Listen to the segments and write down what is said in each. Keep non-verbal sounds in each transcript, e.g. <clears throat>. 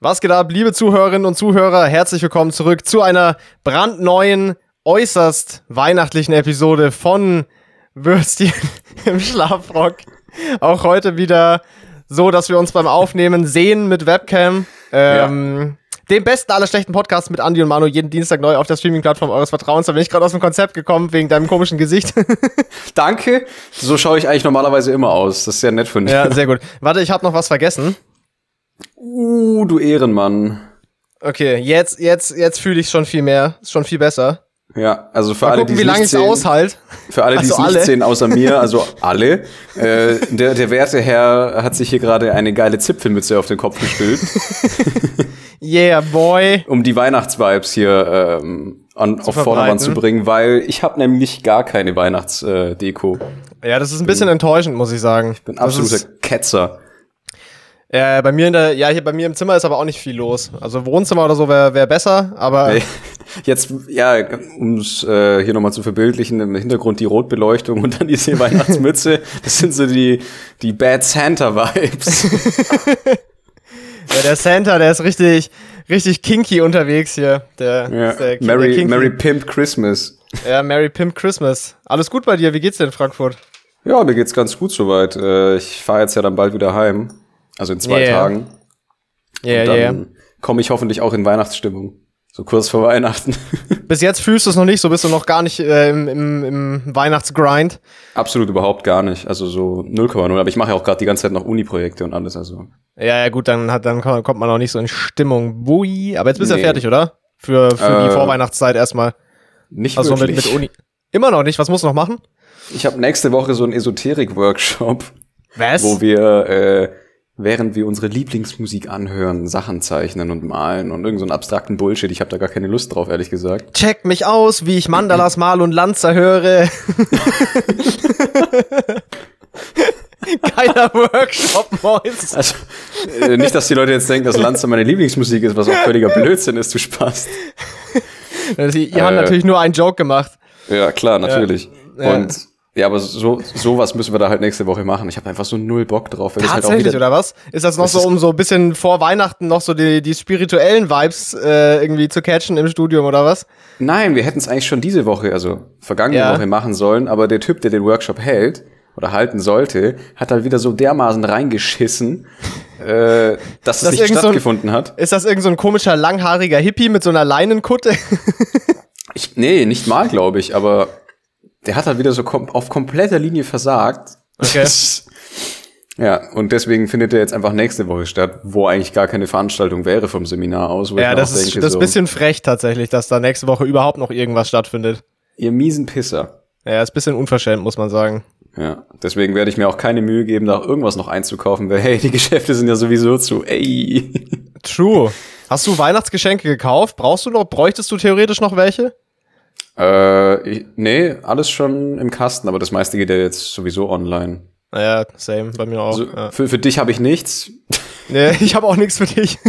Was geht ab, liebe Zuhörerinnen und Zuhörer? Herzlich willkommen zurück zu einer brandneuen, äußerst weihnachtlichen Episode von Würstchen <laughs> im Schlafrock. Auch heute wieder so, dass wir uns beim Aufnehmen sehen mit Webcam. Ähm, Dem besten aller schlechten Podcasts mit Andy und Manu jeden Dienstag neu auf der Streaming-Plattform eures Vertrauens. Da bin ich gerade aus dem Konzept gekommen wegen deinem komischen Gesicht. <laughs> Danke. So schaue ich eigentlich normalerweise immer aus. Das ist sehr nett von dir. ja, sehr gut. Warte, ich habe noch was vergessen. Uh, du Ehrenmann. Okay, jetzt, jetzt, jetzt fühle ich schon viel mehr. Ist schon viel besser. Ja, also für Mal alle, gucken, die wie lange sehen, aushalt. für alle, die es Also nicht alle. sehen, außer mir, <laughs> also alle, äh, der, der werte Herr hat sich hier gerade eine geile Zipfelmütze auf den Kopf gestülpt, <laughs> Yeah, boy. um die Weihnachtsvibes hier ähm, an, auf Vordermann zu bringen, weil ich habe nämlich gar keine Weihnachtsdeko. Ja, das ist ein bisschen enttäuschend, muss ich sagen. Ich Bin absoluter Ketzer. Äh, bei mir in der, ja, hier bei mir im Zimmer ist aber auch nicht viel los. Also Wohnzimmer oder so wäre wär besser, aber Ey, Jetzt, ja, um es äh, hier nochmal zu verbildlichen, im Hintergrund die Rotbeleuchtung und dann diese Weihnachtsmütze. Das sind so die, die Bad Santa-Vibes. <laughs> ja, der Santa, der ist richtig, richtig kinky unterwegs hier. Der, Ja. der, der Merry, kinky. Merry Pimp Christmas. Ja, Merry Pimp Christmas. Alles gut bei dir? Wie geht's dir in Frankfurt? Ja, mir geht's ganz gut soweit. Äh, ich fahre jetzt ja dann bald wieder heim. Also in zwei Yeah. Tagen. Ja, Und ja, ja. dann komme ich hoffentlich auch in Weihnachtsstimmung. So kurz vor Weihnachten. <laughs> Bis jetzt fühlst du es noch nicht, so bist du noch gar nicht äh, im, im, im Weihnachtsgrind. Absolut überhaupt gar nicht. Also so 0,0. Aber ich mache ja auch gerade die ganze Zeit noch Uni-Projekte und alles. Also Ja, ja, gut, dann, hat, dann kommt man noch nicht so in Stimmung. Bui. Aber jetzt bist du Nee. ja fertig, oder? Für, für die Äh, Vorweihnachtszeit erstmal. nicht Also mit, wirklich. mit Uni. Immer noch nicht. Was musst du noch machen? Ich habe nächste Woche so einen Esoterik-Workshop. Was? wo wir, äh, während wir unsere Lieblingsmusik anhören, Sachen zeichnen und malen und irgend so einen abstrakten Bullshit. Ich habe da gar keine Lust drauf, ehrlich gesagt. Check mich aus, wie ich Mandalas <laughs> mal und Lanzer höre. <laughs> Geiler Workshop, Mois. Also, äh, nicht, dass die Leute jetzt denken, dass Lanza meine Lieblingsmusik ist, was auch völliger Blödsinn ist, du Spaß. Also, <laughs> ihr habt Äh. natürlich nur einen Joke gemacht. Ja, klar, natürlich. Ja. Und ja, aber so sowas müssen wir da halt nächste Woche machen. Ich habe einfach so null Bock drauf. Weil das halt auch Tatsächlich, wieder, oder was? Ist das noch so, um so ein bisschen vor Weihnachten noch so die, die spirituellen Vibes äh, irgendwie zu catchen im Studium, oder was? Nein, wir hätten es eigentlich schon diese Woche, also vergangene Ja. Woche machen sollen, aber der Typ, der den Workshop hält oder halten sollte, hat halt wieder so dermaßen reingeschissen, äh, dass <laughs> es Das nicht irgend so ein- stattgefunden hat. Ist das irgend so ein komischer, langhaariger Hippie mit so einer Leinenkutte? <laughs> Ich, nee, nicht mal, glaube ich, aber der hat halt wieder so kom auf kompletter Linie versagt. Okay. <laughs> Ja, und deswegen findet er jetzt einfach nächste Woche statt, wo eigentlich gar keine Veranstaltung wäre vom Seminar aus. Ja, das ist, denke, das ist ein bisschen frech tatsächlich, dass da nächste Woche überhaupt noch irgendwas stattfindet. Ihr miesen Pisser. Ja, ist ein bisschen unverschämt, muss man sagen. Ja, deswegen werde ich mir auch keine Mühe geben, da irgendwas noch einzukaufen, weil hey, die <laughs> Geschäfte sind ja sowieso zu. Ey. True. Hast du Weihnachtsgeschenke gekauft? Brauchst du noch, bräuchtest du theoretisch noch welche? Äh, ich, nee, alles schon im Kasten, aber das meiste geht ja jetzt sowieso online. Ja, same, bei mir auch. Also ja. für, für dich habe ich nichts. Nee, <laughs> ich habe auch nichts für dich. <laughs>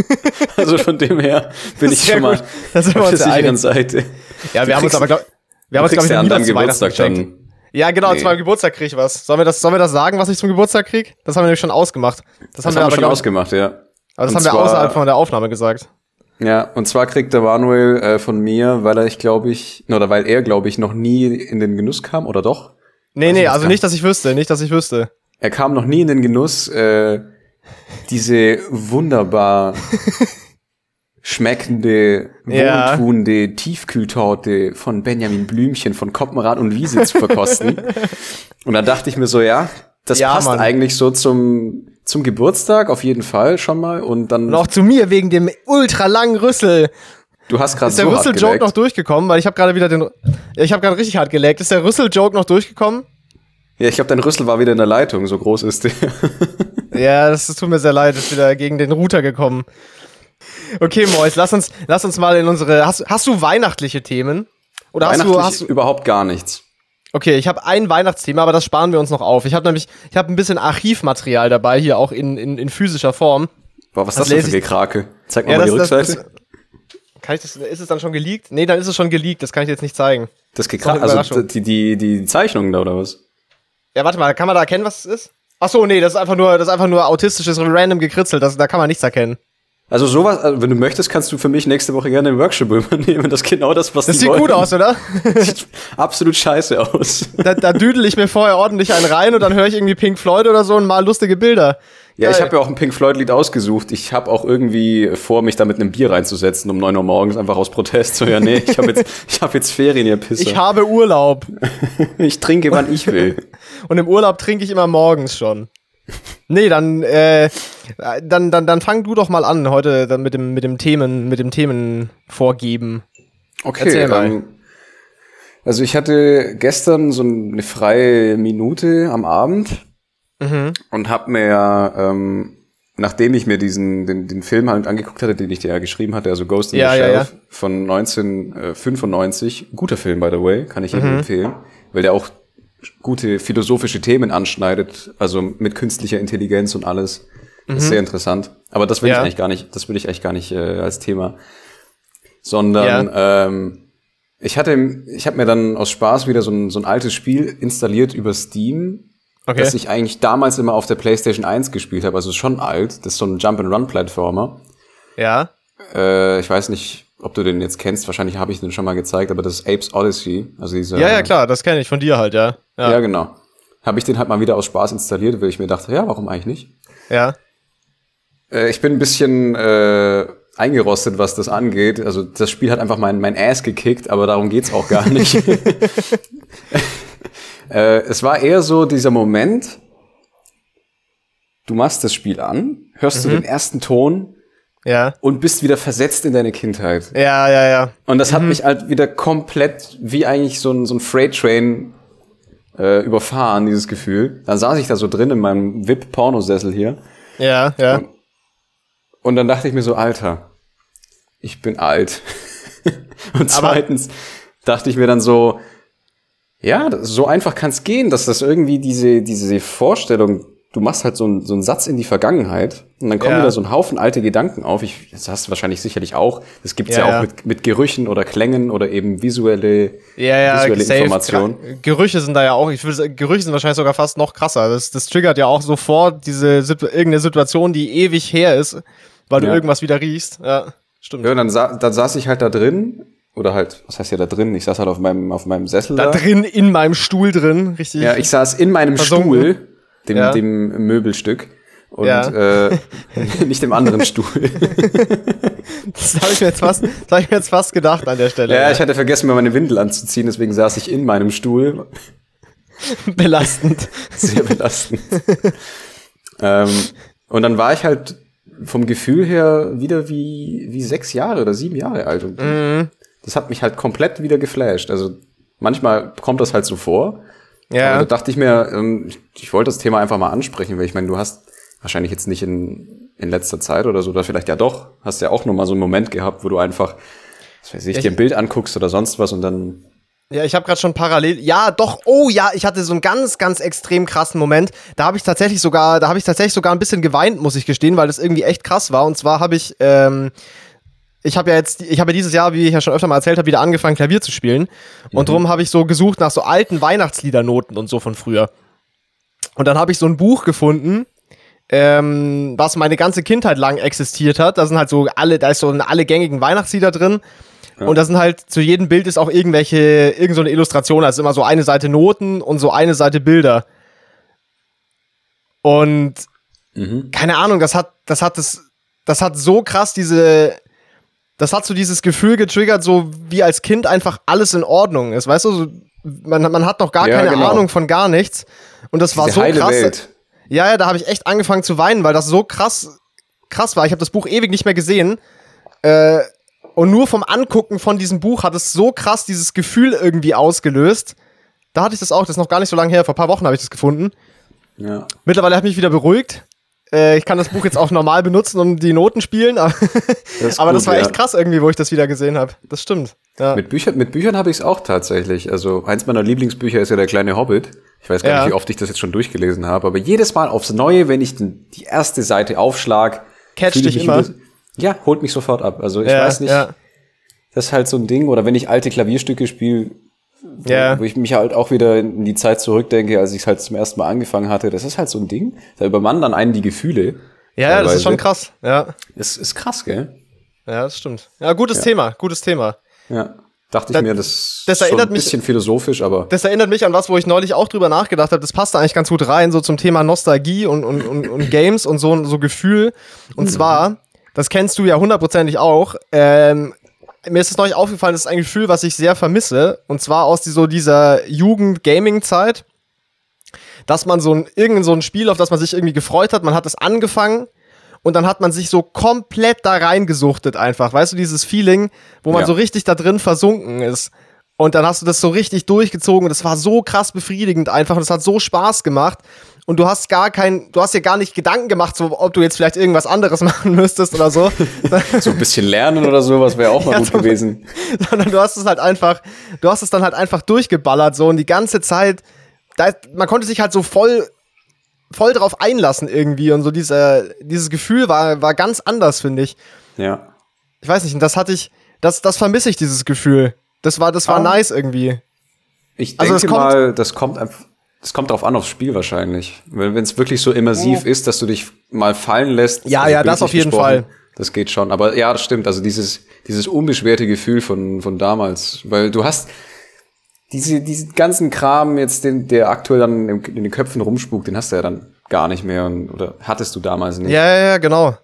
Also von dem her bin ich schon mal gut. Da sind wir auf der sicheren. Seite. Ja, wir Du haben uns aber, glaub, wir haben uns, glaube ich, ja noch nie was zu Geburtstag dann. Ja, genau, Nee. zu meinem Geburtstag krieg ich was. Sollen wir das, sollen wir das sagen, was ich zum Geburtstag krieg? Das haben wir nämlich schon ausgemacht. Das, Das haben haben wir wir aber, schon glaub, ausgemacht, ja. aber das Und haben wir außerhalb von der Aufnahme gesagt. Ja, und zwar kriegt der Manuel äh, von mir, weil er ich glaube ich, oder weil er glaube ich noch nie in den Genuss kam, oder doch? Nee, Weiß nee, also gar nicht, dass ich wüsste, nicht, dass ich wüsste. Er kam noch nie in den Genuss, äh, diese wunderbar <laughs> schmeckende, Ja. wohltuende Tiefkühltorte von Benjamin Blümchen von Koppenrad und Wiese zu verkosten. <laughs> und da dachte ich mir so, ja, das Ja, passt Mann. eigentlich so zum, zum Geburtstag auf jeden Fall schon mal. Und dann, Und auch zu mir wegen dem ultra langen Rüssel. du hast gerade Ist der so Rüssel-Joke noch durchgekommen? Weil ich habe gerade wieder den. Ich habe gerade richtig hart gelegt. Ist der Rüssel-Joke noch durchgekommen? Ja, ich glaube, dein Rüssel war wieder in der Leitung, so groß ist der. <laughs> Ja, das tut mir sehr leid, ist wieder gegen den Router gekommen. Okay, Mois, lass uns, lass uns mal in unsere. Hast, hast du weihnachtliche Themen? Oder hast du, hast du. überhaupt gar nichts. Okay, ich habe ein Weihnachtsthema, aber das sparen wir uns noch auf. Ich habe nämlich, ich habe ein bisschen Archivmaterial dabei, hier auch in, in, in physischer Form. Boah, was ist Das denn für Gekrake? Zeig mal, Ja, mal die das, Rückseite. das, <laughs> kann ich das, ist es dann schon geleakt? Nee, dann ist es schon geleakt, das kann ich dir jetzt nicht zeigen. Das Gekrake, also die, die, die Zeichnungen da oder was? Ja, warte mal, kann man da erkennen, was es ist? Ach so, nee, das ist einfach nur, das ist einfach nur autistisches random gekritzelt, das, da kann man nichts erkennen. Also sowas, also wenn du möchtest, kannst du für mich nächste Woche gerne einen Workshop <laughs> übernehmen. Das ist genau das, was Das die sieht wollen. gut aus, oder? <laughs> Sieht absolut scheiße aus. Da, da düdel ich mir vorher ordentlich einen rein und dann höre ich irgendwie Pink Floyd oder so und mal lustige Bilder. Ja, ich Geil. habe ja auch ein Pink Floyd-Lied ausgesucht. Ich habe auch irgendwie vor, mich da mit einem Bier reinzusetzen um 9 Uhr morgens, einfach aus Protest. So, ja, nee, ich habe jetzt, <laughs> ich hab jetzt Ferien, ihr Pisser. Ich habe Urlaub. ich trinke, wann ich will. Und im Urlaub trinke ich immer morgens schon. Nee, dann, äh, dann, dann, dann fang du doch mal an heute dann mit dem, mit dem Themen, mit dem Themenvorgeben. Okay, Erzähl mal. ähm, also ich hatte gestern so eine freie Minute am Abend Mhm. und habe mir, ähm, nachdem ich mir diesen den, den Film halt angeguckt hatte, den ich dir ja geschrieben hatte, also Ghost in Ja, the ja, Shelf von 1995, guter Film by the way, kann ich Mhm. jedem empfehlen, weil der auch gute philosophische Themen anschneidet, also mit künstlicher Intelligenz und alles. Das ist sehr interessant. Aber das will Mhm. Ja. ich eigentlich gar nicht, das will ich eigentlich gar nicht äh, als Thema, sondern ähm, ich hatte, ich habe mir dann aus Spaß wieder so ein, so ein altes Spiel installiert über Steam, Okay. das ich eigentlich damals immer auf der PlayStation 1 gespielt habe. Also ist schon alt. Das ist so ein Jump-and-Run-Plattformer. Ja. Äh, ich weiß nicht, ob du den jetzt kennst. Wahrscheinlich habe ich den schon mal gezeigt, aber das ist Apes Odyssey. Also dieser, Ja, ja, klar, das kenne ich von dir halt, ja. Ja, Ja. genau. Habe ich den halt mal wieder aus Spaß installiert, weil ich mir dachte, ja, warum eigentlich nicht? Ja. Äh, ich bin ein bisschen äh, eingerostet, was das angeht. Also das Spiel hat einfach mein, mein Ass gekickt, aber darum geht's auch gar nicht. <laughs> äh, es war eher so dieser Moment, du machst das Spiel an, hörst du den ersten Ton Ja. und bist wieder versetzt in deine Kindheit. Ja, ja, ja. Und das hat mich halt wieder komplett wie eigentlich so ein, so ein Freight Train äh, überfahren, dieses Gefühl. Dann saß ich da so drin in meinem VIP-Pornosessel hier. Ja, ja. Und dann dachte ich mir so, Alter, ich bin alt. <laughs> Und Aber- zweitens dachte ich mir dann so, ja, so einfach kann es gehen, dass das irgendwie diese, diese Vorstellung, du machst halt so, einen- so einen Satz in die Vergangenheit und dann kommen Ja. wieder so ein Haufen alte Gedanken auf. Ich, das hast du wahrscheinlich sicherlich auch. Das gibt's ja, Ja, auch ja. Mit, mit Gerüchen oder Klängen oder eben visuelle, Ja, ja, visuelle safe. Information. Gra- Gerüche sind da ja auch, ich würde sagen, Gerüche sind wahrscheinlich sogar fast noch krasser. Das, das triggert ja auch sofort diese irgendeine Situation, die ewig her ist, weil du irgendwas wieder riechst. Ja, stimmt. Ja, dann, sa dann saß ich halt da drin. Oder halt, was heißt ja da drin? Ich saß halt auf meinem, auf meinem Sessel Da drin, in meinem Stuhl drin, richtig. Ja, ich saß in meinem Versunken. Stuhl, dem, Ja. dem Möbelstück. Und Ja. äh, <laughs> nicht dem anderen Stuhl. <laughs> das habe ich, mir jetzt fast- das hab ich mir jetzt fast gedacht an der Stelle. ja, ich hatte vergessen, mir meine Windel anzuziehen, deswegen saß ich in meinem Stuhl. <laughs> Belastend. Sehr belastend. ähm, und dann war ich halt vom Gefühl her wieder wie, wie sechs Jahre oder sieben Jahre alt. Und Mhm. das hat mich halt komplett wieder geflasht. Also manchmal kommt das halt so vor. Aber Ja. da dachte ich mir, ähm, ich, wollte das Thema einfach mal ansprechen, weil ich meine, du hast wahrscheinlich jetzt nicht in, in letzter Zeit oder so, oder vielleicht ja doch, hast ja auch noch mal so einen Moment gehabt, wo du einfach, was weiß ich, Ich- dir ein Bild anguckst oder sonst was und dann, Ja, ich habe gerade schon parallel. Ja, doch. Oh ja, ich hatte so einen ganz, ganz extrem krassen Moment. Da habe ich tatsächlich sogar, da habe ich tatsächlich sogar ein bisschen geweint, muss ich gestehen, weil das irgendwie echt krass war. Und zwar habe ich, ähm, ich habe ja jetzt, ich habe ja dieses Jahr, wie ich ja schon öfter mal erzählt habe, wieder angefangen Klavier zu spielen. Und drum habe ich so gesucht nach so alten Weihnachtsliedernoten und so von früher. Und dann habe ich so ein Buch gefunden, ähm, was meine ganze Kindheit lang existiert hat. Da sind halt so alle, da ist so alle gängigen Weihnachtslieder drin. Und da sind halt zu jedem Bild ist auch irgendwelche, irgend so eine Illustration, also immer so eine Seite Noten und so eine Seite Bilder. Und mhm. keine Ahnung, das hat, das hat das, das hat so krass diese, das hat so dieses Gefühl getriggert, so wie als Kind einfach alles in Ordnung ist, weißt du? So, man, man hat noch gar Ja, keine genau. Ahnung von gar nichts. Und das war Diese so heile krass. Welt. Ja, ja, da habe ich echt angefangen zu weinen, weil das so krass, krass war. Ich habe das Buch ewig nicht mehr gesehen. Äh, und nur vom Angucken von diesem Buch hat es so krass dieses Gefühl irgendwie ausgelöst. Da hatte ich das auch, das ist noch gar nicht so lange her, vor ein paar Wochen habe ich das gefunden. Ja. Mittlerweile habe ich mich wieder beruhigt. Äh, ich kann das Buch jetzt auch normal benutzen und die Noten spielen, <laughs> aber, ist aber gut, das war ja. echt krass irgendwie, wo ich das wieder gesehen habe. Das stimmt. Ja. Mit Büchern, mit Büchern habe ich es auch tatsächlich. Also eins meiner Lieblingsbücher ist ja der kleine Hobbit. Ich weiß gar Ja. nicht, wie oft ich das jetzt schon durchgelesen habe, aber jedes Mal aufs Neue, wenn ich den, die erste Seite aufschlag, Catcht ich dich immer. Ja, holt mich sofort ab. Also ich weiß nicht, das ist halt so ein Ding. Oder wenn ich alte Klavierstücke spiele, wo, Ja. wo ich mich halt auch wieder in die Zeit zurückdenke, als ich es halt zum ersten Mal angefangen hatte. Das ist halt so ein Ding. Da übermannen dann einen die Gefühle. Ja, ja, das ist schon krass. Ja, Ist, ist krass, gell? ja, das stimmt. Ja, gutes Ja. Thema, gutes Thema. Ja. Dachte ich Da- mir, das, das ist schon erinnert ein mich- bisschen philosophisch, aber Das erinnert mich an was, wo ich neulich auch drüber nachgedacht habe. Das passt da eigentlich ganz gut rein, so zum Thema Nostalgie und, und, und, und <laughs> Games und so, so Gefühl. Und zwar, das kennst du ja hundertprozentig auch, ähm, mir ist es neulich aufgefallen, das ist ein Gefühl, was ich sehr vermisse. Und zwar aus so dieser Jugend-Gaming-Zeit, dass man so ein, irgendein so ein Spiel, auf das man sich irgendwie gefreut hat, man hat es angefangen und dann hat man sich so komplett da reingesuchtet einfach. Weißt du, dieses Feeling, wo man Ja. so richtig da drin versunken ist. Und dann hast du das so richtig durchgezogen und es war so krass befriedigend einfach und es hat so Spaß gemacht. Und du hast gar kein, du hast dir gar nicht Gedanken gemacht, so, ob du jetzt vielleicht irgendwas anderes <laughs> machen müsstest oder so. <laughs> so ein bisschen lernen oder sowas wäre auch mal <laughs> Ja, gut so- gewesen. sondern du hast es halt einfach, du hast es dann halt einfach durchgeballert so und die ganze Zeit, da, man konnte sich halt so voll, voll drauf einlassen irgendwie und so diese, dieses Gefühl war, war ganz anders, finde ich. Ja. Ich weiß nicht, und das hatte ich, das, das vermisse ich, dieses Gefühl. Das war, das war Ah. nice irgendwie. Ich Also denke es kommt- mal, das kommt einfach. Das kommt drauf an aufs Spiel wahrscheinlich. Wenn es wirklich so immersiv ist, dass du dich mal fallen lässt. Ja, also ja, das auf jeden gesprochen, Fall. Das geht schon. Aber ja, das stimmt. Also dieses, dieses unbeschwerte Gefühl von, von damals. Weil du hast diese, diesen ganzen Kram jetzt, den, der aktuell dann in, in den Köpfen rumspukt, den hast du ja dann gar nicht mehr. Und, oder hattest du damals nicht. Ja, ja, ja, genau.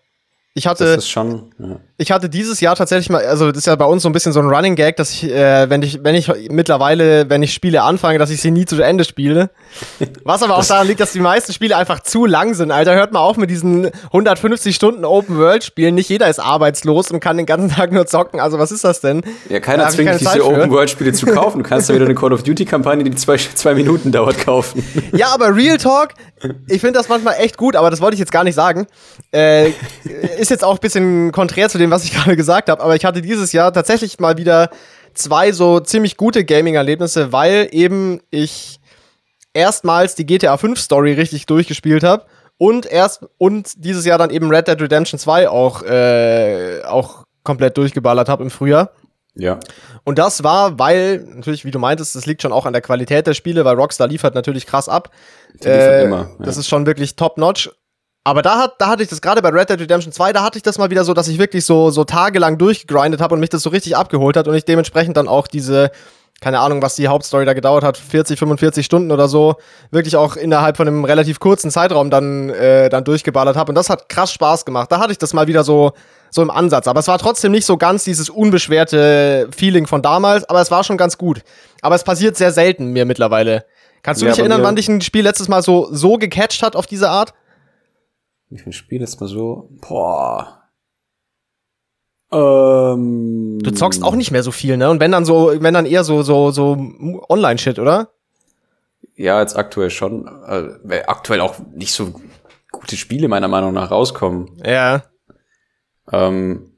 Ich hatte, schon. Ja. ich hatte dieses Jahr tatsächlich mal, also das ist ja bei uns so ein bisschen so ein Running Gag, dass ich, äh, wenn ich, wenn ich mittlerweile, wenn ich Spiele anfange, dass ich sie nie zu Ende spiele. <laughs> Was aber auch daran liegt, dass die meisten Spiele einfach zu lang sind. Alter, hört mal auf mit diesen 150 Stunden Open World Spielen. Nicht jeder ist arbeitslos und kann den ganzen <laughs> Tag nur zocken. Also was ist das denn? Ja, keiner zwingt dich, diese für. Open-World-Spiele zu <laughs> kaufen. Du kannst ja wieder eine Call of Duty-Kampagne, die zwei, zwei Minuten dauert, kaufen. Ja, aber Real Talk, ich finde das manchmal echt gut, aber das wollte ich jetzt gar nicht sagen. Äh, ist jetzt auch ein bisschen konträr zu dem, was ich <laughs> gerade gesagt habe, aber ich hatte dieses Jahr tatsächlich mal wieder zwei so ziemlich gute Gaming-Erlebnisse, weil eben ich erstmals die GTA 5 Story richtig durchgespielt habe und erst und dieses Jahr dann eben Red Dead Redemption 2 auch, äh, auch komplett durchgeballert habe im Frühjahr. Ja. Und das war, weil, natürlich, wie du meintest, das liegt schon auch an der Qualität der Spiele, weil Rockstar liefert natürlich krass ab. Die liefert immer, ja. Das ist schon wirklich top-notch. Aber da, hat, da hatte ich das gerade bei Red Dead Redemption 2, da hatte ich das mal wieder so, dass ich wirklich so, so tagelang durchgegrindet habe und mich das so richtig abgeholt hat und ich dementsprechend dann auch diese, keine Ahnung, was die Hauptstory da gedauert hat, 40, 45 Stunden oder so, wirklich auch innerhalb von einem relativ kurzen Zeitraum dann, äh, dann durchgeballert habe. Und das hat krass Spaß gemacht. Da hatte ich das mal wieder so, so im Ansatz. Aber es war trotzdem nicht so ganz dieses unbeschwerte Feeling von damals, aber es war schon ganz gut. Aber es passiert sehr selten mir mittlerweile. Kannst du Ja, dich erinnern, wann dich ein Spiel letztes Mal so, so gecatcht hat auf diese Art? Ich ein Spiel jetzt mal so. Boah. Ähm, Du zockst auch nicht mehr so viel, ne? Und wenn dann so, wenn dann eher so, so, so Online-Shit, oder? Ja, jetzt aktuell schon. Äh, aktuell auch nicht so gute Spiele meiner Meinung nach rauskommen. Ja. Ähm,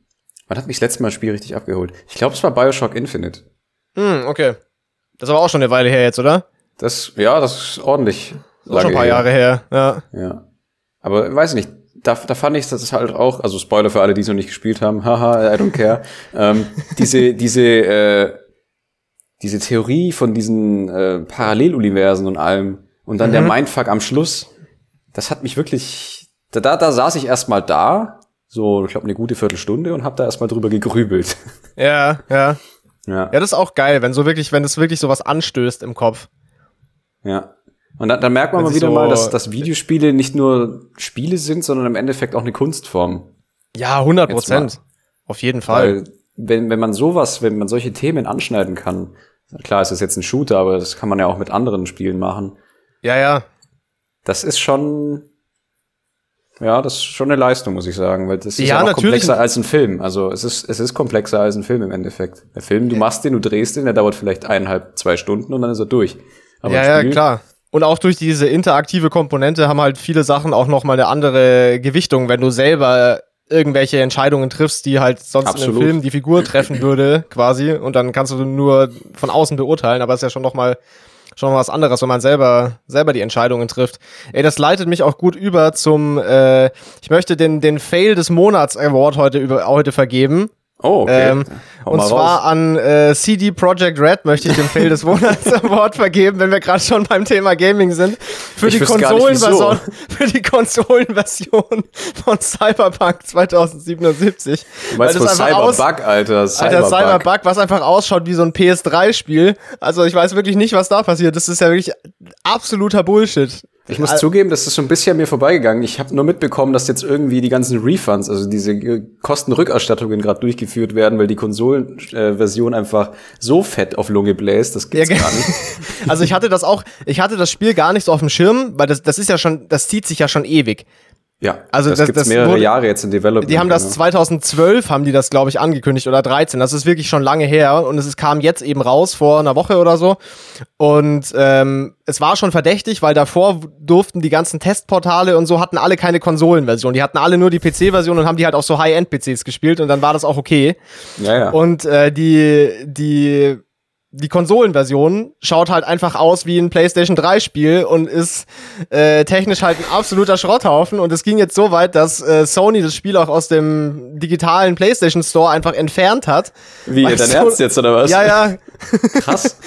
wann hat mich das letzte Mal ein Spiel richtig abgeholt? Ich glaube, es war Bioshock Infinite. Hm, okay. Das ist aber auch schon eine Weile her jetzt, oder? Das, ja, das ist ordentlich. Das ist schon ein paar her. Jahre her, ja. Ja. Aber weiß nicht, da, da fand ich, das ist halt auch, also Spoiler für alle, die es noch nicht gespielt haben, haha, I don't care. <laughs> ähm, diese, diese, äh, diese Theorie von diesen äh, Paralleluniversen und allem und dann der Mhm. Mindfuck am Schluss, das hat mich wirklich, da, da, da saß ich erstmal da, so, ich glaube, eine gute Viertelstunde und habe da erstmal drüber gegrübelt. <laughs> Ja, ja. ja. Ja, das ist auch geil, wenn so wirklich, wenn es wirklich sowas anstößt im Kopf. Ja. Und dann, dann merkt man Wenn mal wieder so- mal, dass, dass Videospiele nicht nur Spiele sind, sondern im Endeffekt auch eine Kunstform. Ja, 100 Jetzt Prozent. Auf jeden Fall. Weil wenn, wenn man sowas, wenn man solche Themen anschneiden kann, klar, es ist jetzt ein Shooter, aber das kann man ja auch mit anderen Spielen machen. Ja, ja. Das ist schon, ja, das ist schon eine Leistung, muss ich sagen, weil das ist Ja, ja, komplexer als ein Film. Also es ist, es ist komplexer als ein Film im Endeffekt. Der Film, du machst den, du drehst den, der dauert vielleicht eineinhalb, zwei Stunden und dann ist er durch. Aber ja, ja, klar. Und auch durch diese interaktive Komponente haben halt viele Sachen auch noch mal eine andere Gewichtung, wenn du selber irgendwelche Entscheidungen triffst, die halt sonst in Absolut. einem Film die Figur treffen würde, quasi. Und dann kannst du nur von außen beurteilen, aber es ist ja schon noch mal schon was anderes, wenn man selber selber die Entscheidungen trifft. Ey, das leitet mich auch gut über zum. Äh, ich möchte den den Fail des Monats Award heute über heute vergeben. Oh, okay. Ähm, und zwar raus. an äh, CD Projekt Red möchte ich den Fail des Monats <laughs> Award vergeben, wenn wir gerade schon beim Thema Gaming sind. Für Ich die Konsolenversion, <laughs> für die Konsolenversion von Cyberpunk 2077. Du meinst aus- Cyberbug, Alter. Alter, Cyberbug. Cyberbug, was einfach ausschaut wie so ein PS3-Spiel. Also ich weiß wirklich nicht, was da passiert. Das ist ja wirklich absoluter Bullshit. Ich muss zugeben, das ist so ein bisschen mir vorbeigegangen. Ich habe nur mitbekommen, dass jetzt irgendwie die ganzen Refunds, also diese äh, Kostenrückerstattungen gerade durchgeführt werden, weil die Konsolenversion einfach so fett auf Lunge bläst. Das gibt's Ja, gar nicht. <laughs> Also ich hatte das auch, ich hatte das Spiel gar nicht so auf dem Schirm, weil das, das ist ja schon, das zieht sich ja schon ewig. Ja, Also das, das- gibt's das mehrere wurde- Jahre jetzt in Development. Die haben das genau. 2012, haben die das, glaube ich, angekündigt oder 13. Das ist wirklich schon lange her und es kam jetzt eben raus vor einer Woche oder so. Und ähm, es war schon verdächtig, weil davor durften die ganzen Testportale und so hatten alle keine Konsolenversion. Die hatten alle nur die PC-Version und haben die halt auf so High-End-PCs gespielt und dann war das auch okay. Ja, ja. Und äh, die, die, die Konsolenversion schaut halt einfach aus wie ein PlayStation 3 Spiel und ist äh, technisch halt ein absoluter Schrotthaufen. Und es ging jetzt so weit, dass äh, Sony das Spiel auch aus dem digitalen PlayStation Store einfach entfernt hat. Wie, dein so- Ernst jetzt, oder was? Ja, ja, Krass. <laughs>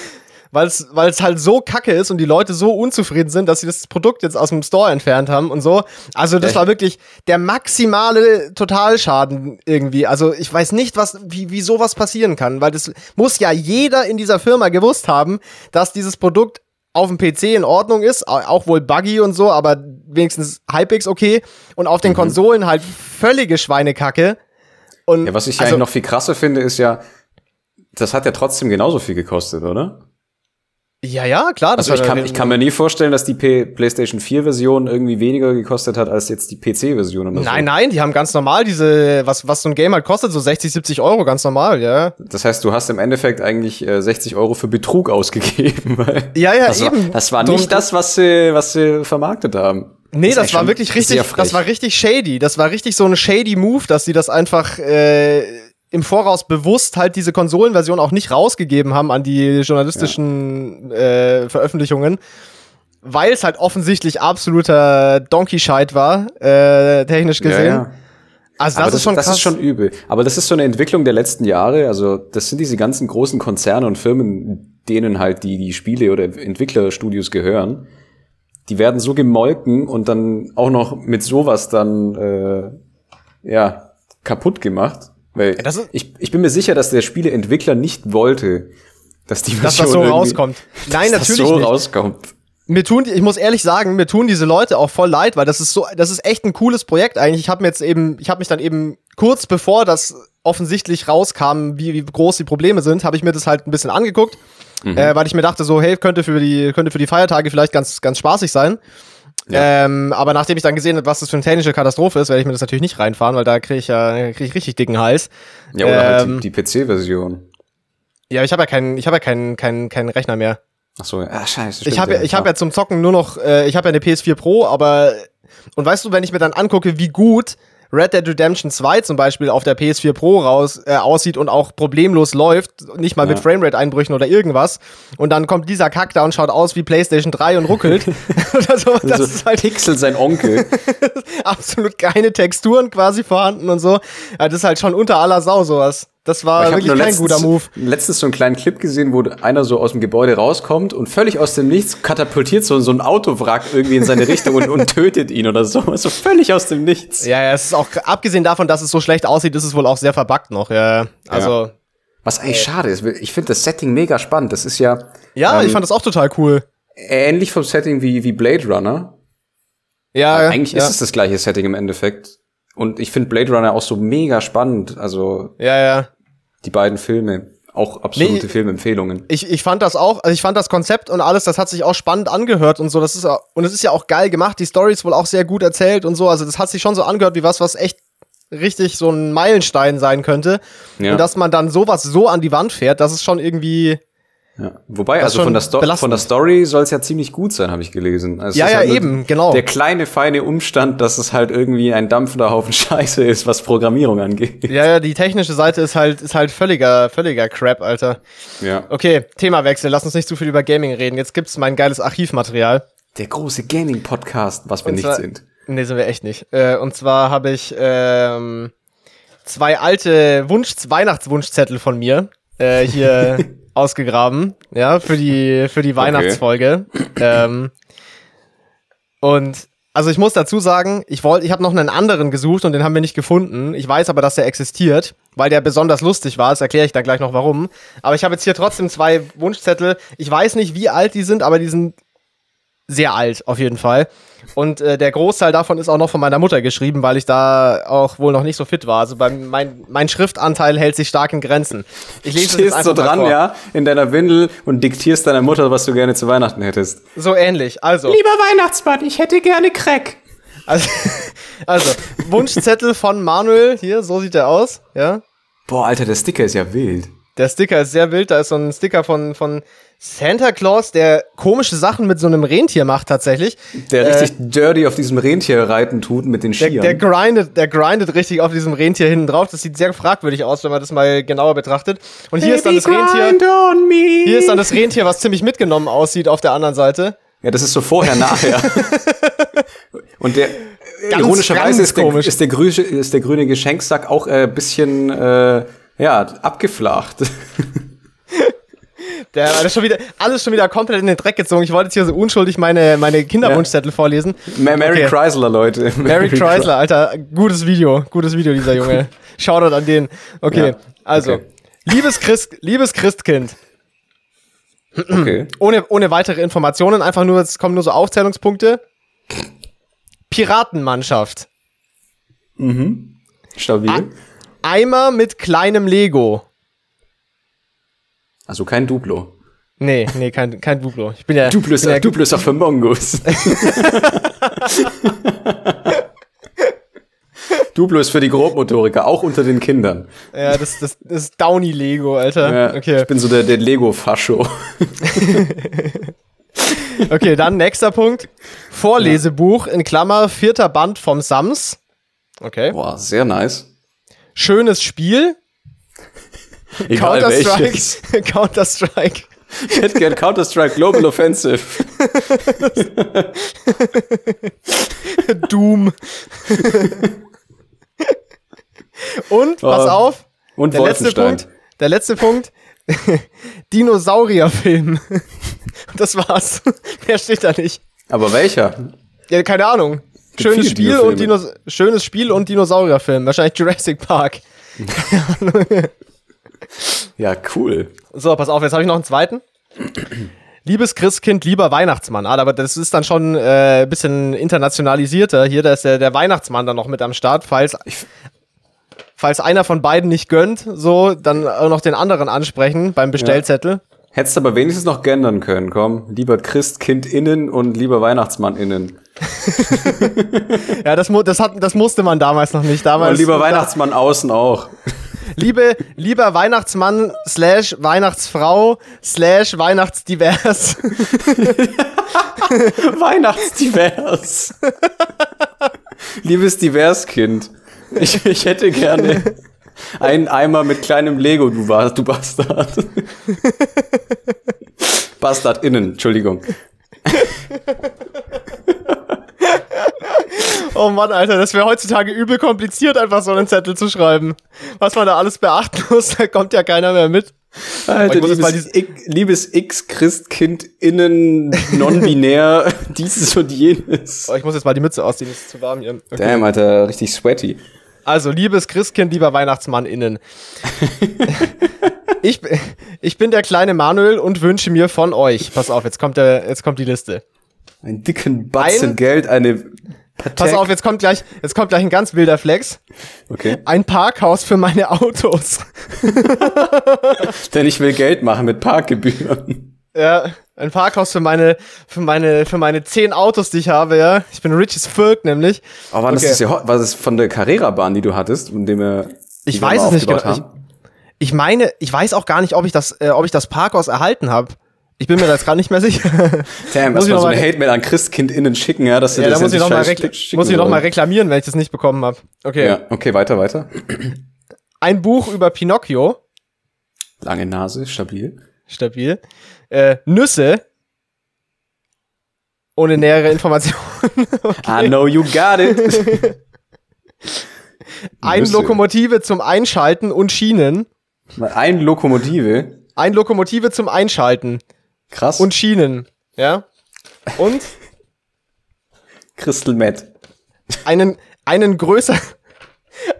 weil es halt so kacke ist und die Leute so unzufrieden sind, dass sie das Produkt jetzt aus dem Store entfernt haben und so. Also das war wirklich der maximale Totalschaden irgendwie. Also ich weiß nicht, was, wie, wie sowas passieren kann, weil das muss ja jeder in dieser Firma gewusst haben, dass dieses Produkt auf dem PC in Ordnung ist, au- auch wohl buggy und so, aber wenigstens halbwegs okay. Und auf Mhm. den Konsolen halt völlige Schweinekacke. Und Ja, was ich also, eigentlich noch viel krasser finde, ist ja, das hat ja trotzdem genauso viel gekostet, oder? Ja, ja, klar. das Also ich kann, ich kann mir nie vorstellen, dass die P PlayStation 4 Version irgendwie weniger gekostet hat als jetzt die PC-Version oder so. Nein, nein, die haben ganz normal diese, was, was so ein Game halt kostet, so 60, 70 Euro, ganz normal, ja. Das heißt, du hast im Endeffekt eigentlich äh, 60 Euro für Betrug ausgegeben. <laughs> Weil Ja, ja, das eben. War, das war nicht das, was sie, was sie vermarktet haben. Nee, das, eigentlich war wirklich richtig, das war richtig shady. Das war richtig so ein shady Move, dass sie das einfach äh, im Voraus bewusst halt diese Konsolenversion auch nicht rausgegeben haben an die journalistischen äh, Veröffentlichungen. Weil es halt offensichtlich absoluter Donkey-Scheit war, äh, technisch gesehen. Ja, ja. Also das, Aber ist schon das krass. ist schon übel. Aber das ist so eine Entwicklung der letzten Jahre. Also das sind diese ganzen großen Konzerne und Firmen, denen halt die, die Spiele oder Entwicklerstudios gehören. Die werden so gemolken und dann auch noch mit sowas dann äh, ja kaputt gemacht. Weil ich, ich bin mir sicher, dass der Spieleentwickler nicht wollte, dass die dass das Version so rauskommt. <laughs> Nein, dass natürlich das so nicht. rauskommt. mir tun, die- ich muss ehrlich sagen, mir tun diese Leute auch voll leid, weil das ist so, das ist echt ein cooles Projekt eigentlich. Ich habe mir jetzt eben, ich habe mich dann eben kurz bevor das offensichtlich rauskam, wie, wie groß die Probleme sind, habe ich mir das halt ein bisschen angeguckt, äh, weil ich mir dachte so, hey, könnte für die, könnte für die Feiertage vielleicht ganz, ganz spaßig sein. Ähm, aber nachdem ich dann gesehen habe, was das für eine technische Katastrophe ist, werde ich mir das natürlich nicht reinfahren, weil da kriege ich ja krieg ich richtig dicken Hals. Ja, oder halt Ähm, die, die PC-Version. Ja, ich habe ja keinen, ich habe ja keinen, keinen, keinen Rechner mehr. Ach so, ah, scheiße. Ich stimmt, habe ja, ich hab ja zum Zocken nur noch, äh, ich habe ja eine PS4 Pro, aber und weißt du, wenn ich mir dann angucke, wie gut Red Dead Redemption 2 zum Beispiel auf der PS4 Pro raus äh, aussieht und auch problemlos läuft, nicht mal mit Ja. Framerate-Einbrüchen oder irgendwas, und dann kommt dieser Kack da und schaut aus wie PlayStation 3 und ruckelt. <laughs> <laughs> oder so, das so ist halt Pixel sein Onkel. <laughs> absolut keine Texturen quasi vorhanden und so. Ja, das ist halt schon unter aller Sau sowas. Das war wirklich nur kein letztens, guter Move. letztens so einen kleinen Clip gesehen, wo einer so aus dem Gebäude rauskommt und völlig aus dem Nichts katapultiert so, so ein Autowrack irgendwie in seine Richtung und, und tötet ihn oder so. So völlig aus dem Nichts. Ja, ja, es ist auch, abgesehen davon, dass es so schlecht aussieht, ist es wohl auch sehr verbuggt noch, ja. Also, Was eigentlich schade ist. Ich finde das Setting mega spannend. Das ist ja ja, Ähm, ich fand das auch total cool. ähnlich vom Setting wie, wie Blade Runner. Ja, Eigentlich ja. ist es das gleiche Setting im Endeffekt. Und ich finde Blade Runner auch so mega spannend. Also Ja, ja. Die beiden Filme. Auch absolute Nee. Filmempfehlungen. Ich, ich fand das auch, also ich fand das Konzept und alles, das hat sich auch spannend angehört und so. Das ist auch, und es ist ja auch geil gemacht. Die Story ist wohl auch sehr gut erzählt und so. Also das hat sich schon so angehört wie was, was echt richtig so ein Meilenstein sein könnte. Ja. Und dass man dann sowas so an die Wand fährt, das ist schon irgendwie. Ja. Wobei, also von der, Sto belastend. von der Story soll es ja ziemlich gut sein, habe ich gelesen. Also Ja, ja, halt eben, genau. Der kleine, feine Umstand, dass es halt irgendwie ein dampfender Haufen <laughs> Scheiße ist, was Programmierung angeht. Ja, ja, die technische Seite ist halt, ist halt völliger, völliger Crap, Alter. Ja. Okay, Themawechsel. Lass uns nicht zu viel über Gaming reden. Jetzt gibt's mein geiles Archivmaterial. Der große Gaming-Podcast, was wir Und nicht zwar- sind. Nee, sind wir echt nicht. Äh, und zwar habe ich ähm, zwei alte Wunsch Weihnachtswunschzettel von mir äh, hier <laughs> ausgegraben, ja, für die für die Weihnachtsfolge. Ähm, und also ich muss dazu sagen, ich wollte, ich habe noch einen anderen gesucht und den haben wir nicht gefunden. Ich weiß aber, dass der existiert, weil der besonders lustig war. Das erkläre ich dann gleich noch warum. Aber ich habe jetzt hier trotzdem zwei Wunschzettel. Ich weiß nicht, wie alt die sind, aber die sind sehr alt auf jeden Fall. Und äh, der Großteil davon ist auch noch von meiner Mutter geschrieben, weil ich da auch wohl noch nicht so fit war. Also mein, mein Schriftanteil hält sich stark in Grenzen. Ich lese Stehst so dran, ja, in deiner Windel und diktierst deiner Mutter, was du gerne zu Weihnachten hättest. So ähnlich. Also. Lieber Weihnachtsmann, ich hätte gerne Crack. Also, <laughs> also Wunschzettel von Manuel, hier, so sieht er aus, ja. Boah, Alter, der Sticker ist ja wild. Der Sticker ist sehr wild. Da ist so ein Sticker von, von Santa Claus, der komische Sachen mit so einem Rentier macht tatsächlich. Der äh, richtig dirty auf diesem Rentier reiten tut mit den Skiern. Der, der, grindet, der grindet richtig auf diesem Rentier hinten drauf. Das sieht sehr fragwürdig aus, wenn man das mal genauer betrachtet. Und hier Baby ist dann das Rentier. Hier ist dann das Rentier, was ziemlich mitgenommen aussieht auf der anderen Seite. Ja, das ist so vorher, nachher. <laughs> Und der, ganz, ironischerweise ist, der, ist, der grüne, ist der grüne Geschenksack auch ein äh, bisschen, äh, ja, abgeflacht. Der hat schon wieder, alles schon wieder komplett in den Dreck gezogen. Ich wollte jetzt hier so unschuldig meine, meine Kinderwunschzettel ja. vorlesen. Mary okay. Chrysler, Leute. Mary, Chrysler, Alter. Gutes Video. Gutes Video, dieser Junge. <laughs> Shoutout an den. Okay, ja. also. Okay. Liebes, Christ, liebes Christkind. Okay. Ohne, ohne weitere Informationen, einfach nur, es kommen nur so Aufzählungspunkte. Piratenmannschaft. Mhm. Stabil. A Eimer mit kleinem Lego. Also kein Duplo. Nee, nee, kein, kein Duplo. Ich bin ja. Duplo ist, ja, Duplo ist auch für Mongos. <laughs> Duplo ist für die Grobmotoriker, auch unter den Kindern. Ja, das, das, das ist Downy Lego, Alter. Ja, okay. Ich bin so der, der Lego-Fascho. <laughs> okay, dann nächster Punkt. Vorlesebuch in Klammer, vierter Band vom Sams. Okay. Boah, sehr nice. Schönes Spiel. Counter-Strike. <laughs> Counter-Strike. Ich hätte gern Counter-Strike Global Offensive. <laughs> Doom. Und, pass oh. auf. Und der letzte Punkt. Der letzte Punkt. <laughs> Dinosaurierfilm. das war's. Mehr steht da nicht. Aber welcher? Ja, keine Ahnung. Schönes Spiel, und Dinos schönes Spiel und Dinosaurierfilm. Wahrscheinlich Jurassic Park. Keine Ahnung. Ja, cool. So, pass auf, jetzt habe ich noch einen zweiten. <clears throat> Liebes Christkind, lieber Weihnachtsmann. Ah, aber das ist dann schon äh, ein bisschen internationalisierter. Hier, da ist der, der Weihnachtsmann dann noch mit am Start, falls, falls einer von beiden nicht gönnt, so, dann auch noch den anderen ansprechen beim Bestellzettel. Ja. Hättest aber wenigstens noch gendern können, komm. Lieber Christkind innen und lieber Weihnachtsmann innen. <laughs> ja, das, das, hat, das musste man damals noch nicht. Damals, und lieber Weihnachtsmann außen auch. Liebe, lieber Weihnachtsmann slash Weihnachtsfrau slash Weihnachtsdivers. <laughs> Weihnachtsdivers. Liebes Diverskind. Ich, ich hätte gerne einen Eimer mit kleinem Lego, du, du Bastard. Bastard innen, Entschuldigung. Oh Mann, Alter, das wäre heutzutage übel kompliziert, einfach so einen Zettel zu schreiben. Was man da alles beachten muss, da kommt ja keiner mehr mit. Alter, liebes, ich, liebes X-Christkind innen, non-binär, <laughs> dieses und jenes. Oh, ich muss jetzt mal die Mütze ausziehen, es ist zu warm hier. Okay. Damn, Alter, richtig sweaty. Also, liebes Christkind, lieber Weihnachtsmann innen. <laughs> ich, ich bin der kleine Manuel und wünsche mir von euch, pass auf, jetzt kommt, der, jetzt kommt die Liste. Einen dicken Batzen ein, Geld, eine Patek. Pass auf, jetzt kommt gleich, jetzt kommt gleich ein ganz wilder Flex. Okay. Ein Parkhaus für meine Autos. <laughs> Denn ich will Geld machen mit Parkgebühren. Ja, ein Parkhaus für meine, für meine, für meine zehn Autos, die ich habe, ja. Ich bin Riches Volk, nämlich. Aber war okay. das, ja, war das von der Carrera-Bahn, die du hattest, von dem wir. Ich weiß es nicht genau. Ich, ich meine, ich weiß auch gar nicht, ob ich das, äh, ob ich das Parkhaus erhalten habe. Ich bin mir da jetzt gerade nicht mehr sicher. <laughs> Damn, muss ich noch so eine Hate-Mail an ChristkindInnen schicken, ja, dass du ja, das da muss ich noch mal, muss ich noch mal reklamieren, wenn ich das nicht bekommen habe. Okay. Ja, okay, weiter, weiter. <clears throat> Ein Buch über Pinocchio. Lange Nase, stabil. Stabil. Äh, Nüsse. Ohne nähere Informationen. <laughs> okay. I know you got it. <laughs> Ein Nüsse. Lokomotive zum Einschalten und Schienen. Ein Lokomotive. Ein Lokomotive zum Einschalten Krass. und Schienen. Ja. Und Crystal Meth. einen, einen größer,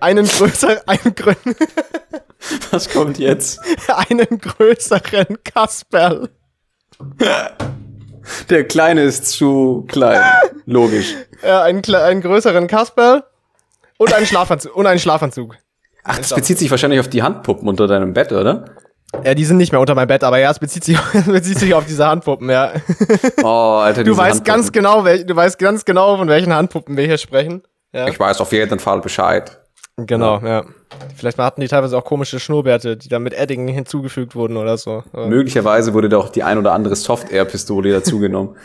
einen größer, einen, grö Was kommt jetzt? einen größeren Kasperl. Der Kleine ist zu klein. Logisch. Ja, einen, einen größeren Kasperl und einen Schlafanzug. Und einen Schlafanzug. Ach, das bezieht sich wahrscheinlich auf die Handpuppen unter deinem Bett, oder? Ja, die sind nicht mehr unter meinem Bett, aber ja, es bezieht sich, <laughs> es bezieht sich auf diese Handpuppen, ja. Oh, Alter, Du weißt ganz Handpuppen. genau, welch, du weißt ganz genau, von welchen Handpuppen wir hier sprechen. Ja. Ich weiß auf jeden Fall Bescheid. Genau, ja. Vielleicht hatten die teilweise auch komische Schnurrbärte, die dann mit Edding hinzugefügt wurden oder so. Möglicherweise wurde da auch die ein oder andere Soft-Air-Pistole dazugenommen.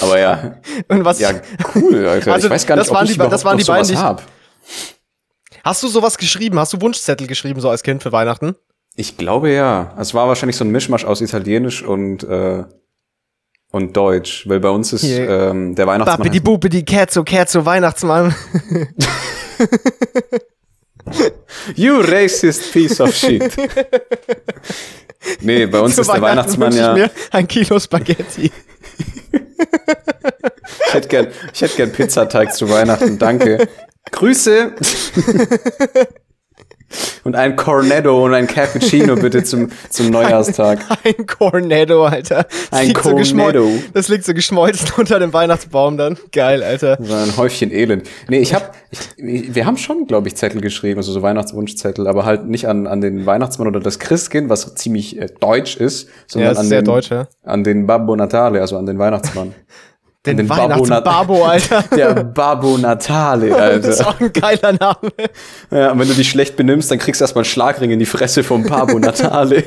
Aber ja, <laughs> Und was, ja, cool, Alter. Also, ich weiß gar nicht, das waren ob ich die das waren noch die beiden, hab. hast du sowas geschrieben? Hast du Wunschzettel geschrieben, so als Kind für Weihnachten? Ich glaube ja. Es war wahrscheinlich so ein Mischmasch aus Italienisch und, äh, und Deutsch. Weil bei uns ist Hier. ähm, der Weihnachtsmann. Babidi Bubidi Kerzo Kerzo Weihnachtsmann. <laughs> You racist piece of shit. nee, bei uns Zu ist der Weihnachtsmann ich ja. mir ein Kilo Spaghetti. Ich hätte gern, ich hätte gern Pizzateig zu Weihnachten, danke. Grüße. <laughs> und ein Cornetto und ein Cappuccino bitte zum, zum Neujahrstag. Ein Cornetto, Alter. Das Ein liegt so Cornetto. das liegt so geschmolzen <laughs> unter dem Weihnachtsbaum dann. Geil, Alter. So ein Häufchen Elend. Nee, ich hab, ich, wir haben schon, glaube ich, Zettel geschrieben, also so Weihnachtswunschzettel, aber halt nicht an, an den Weihnachtsmann oder das Christkind, was ziemlich äh, deutsch ist, sondern das ist an, den, deutsch, ja. an den Babbo Natale, also an den Weihnachtsmann. <laughs> Den, den Babo Weihnachtsbabo, Alter. <laughs> Der Babbo Natale, <laughs> Das ist Alter. auch ein geiler Name. Ja, und wenn du dich schlecht benimmst, dann kriegst du erstmal einen Schlagring in die Fresse vom Babbo <laughs> Natale.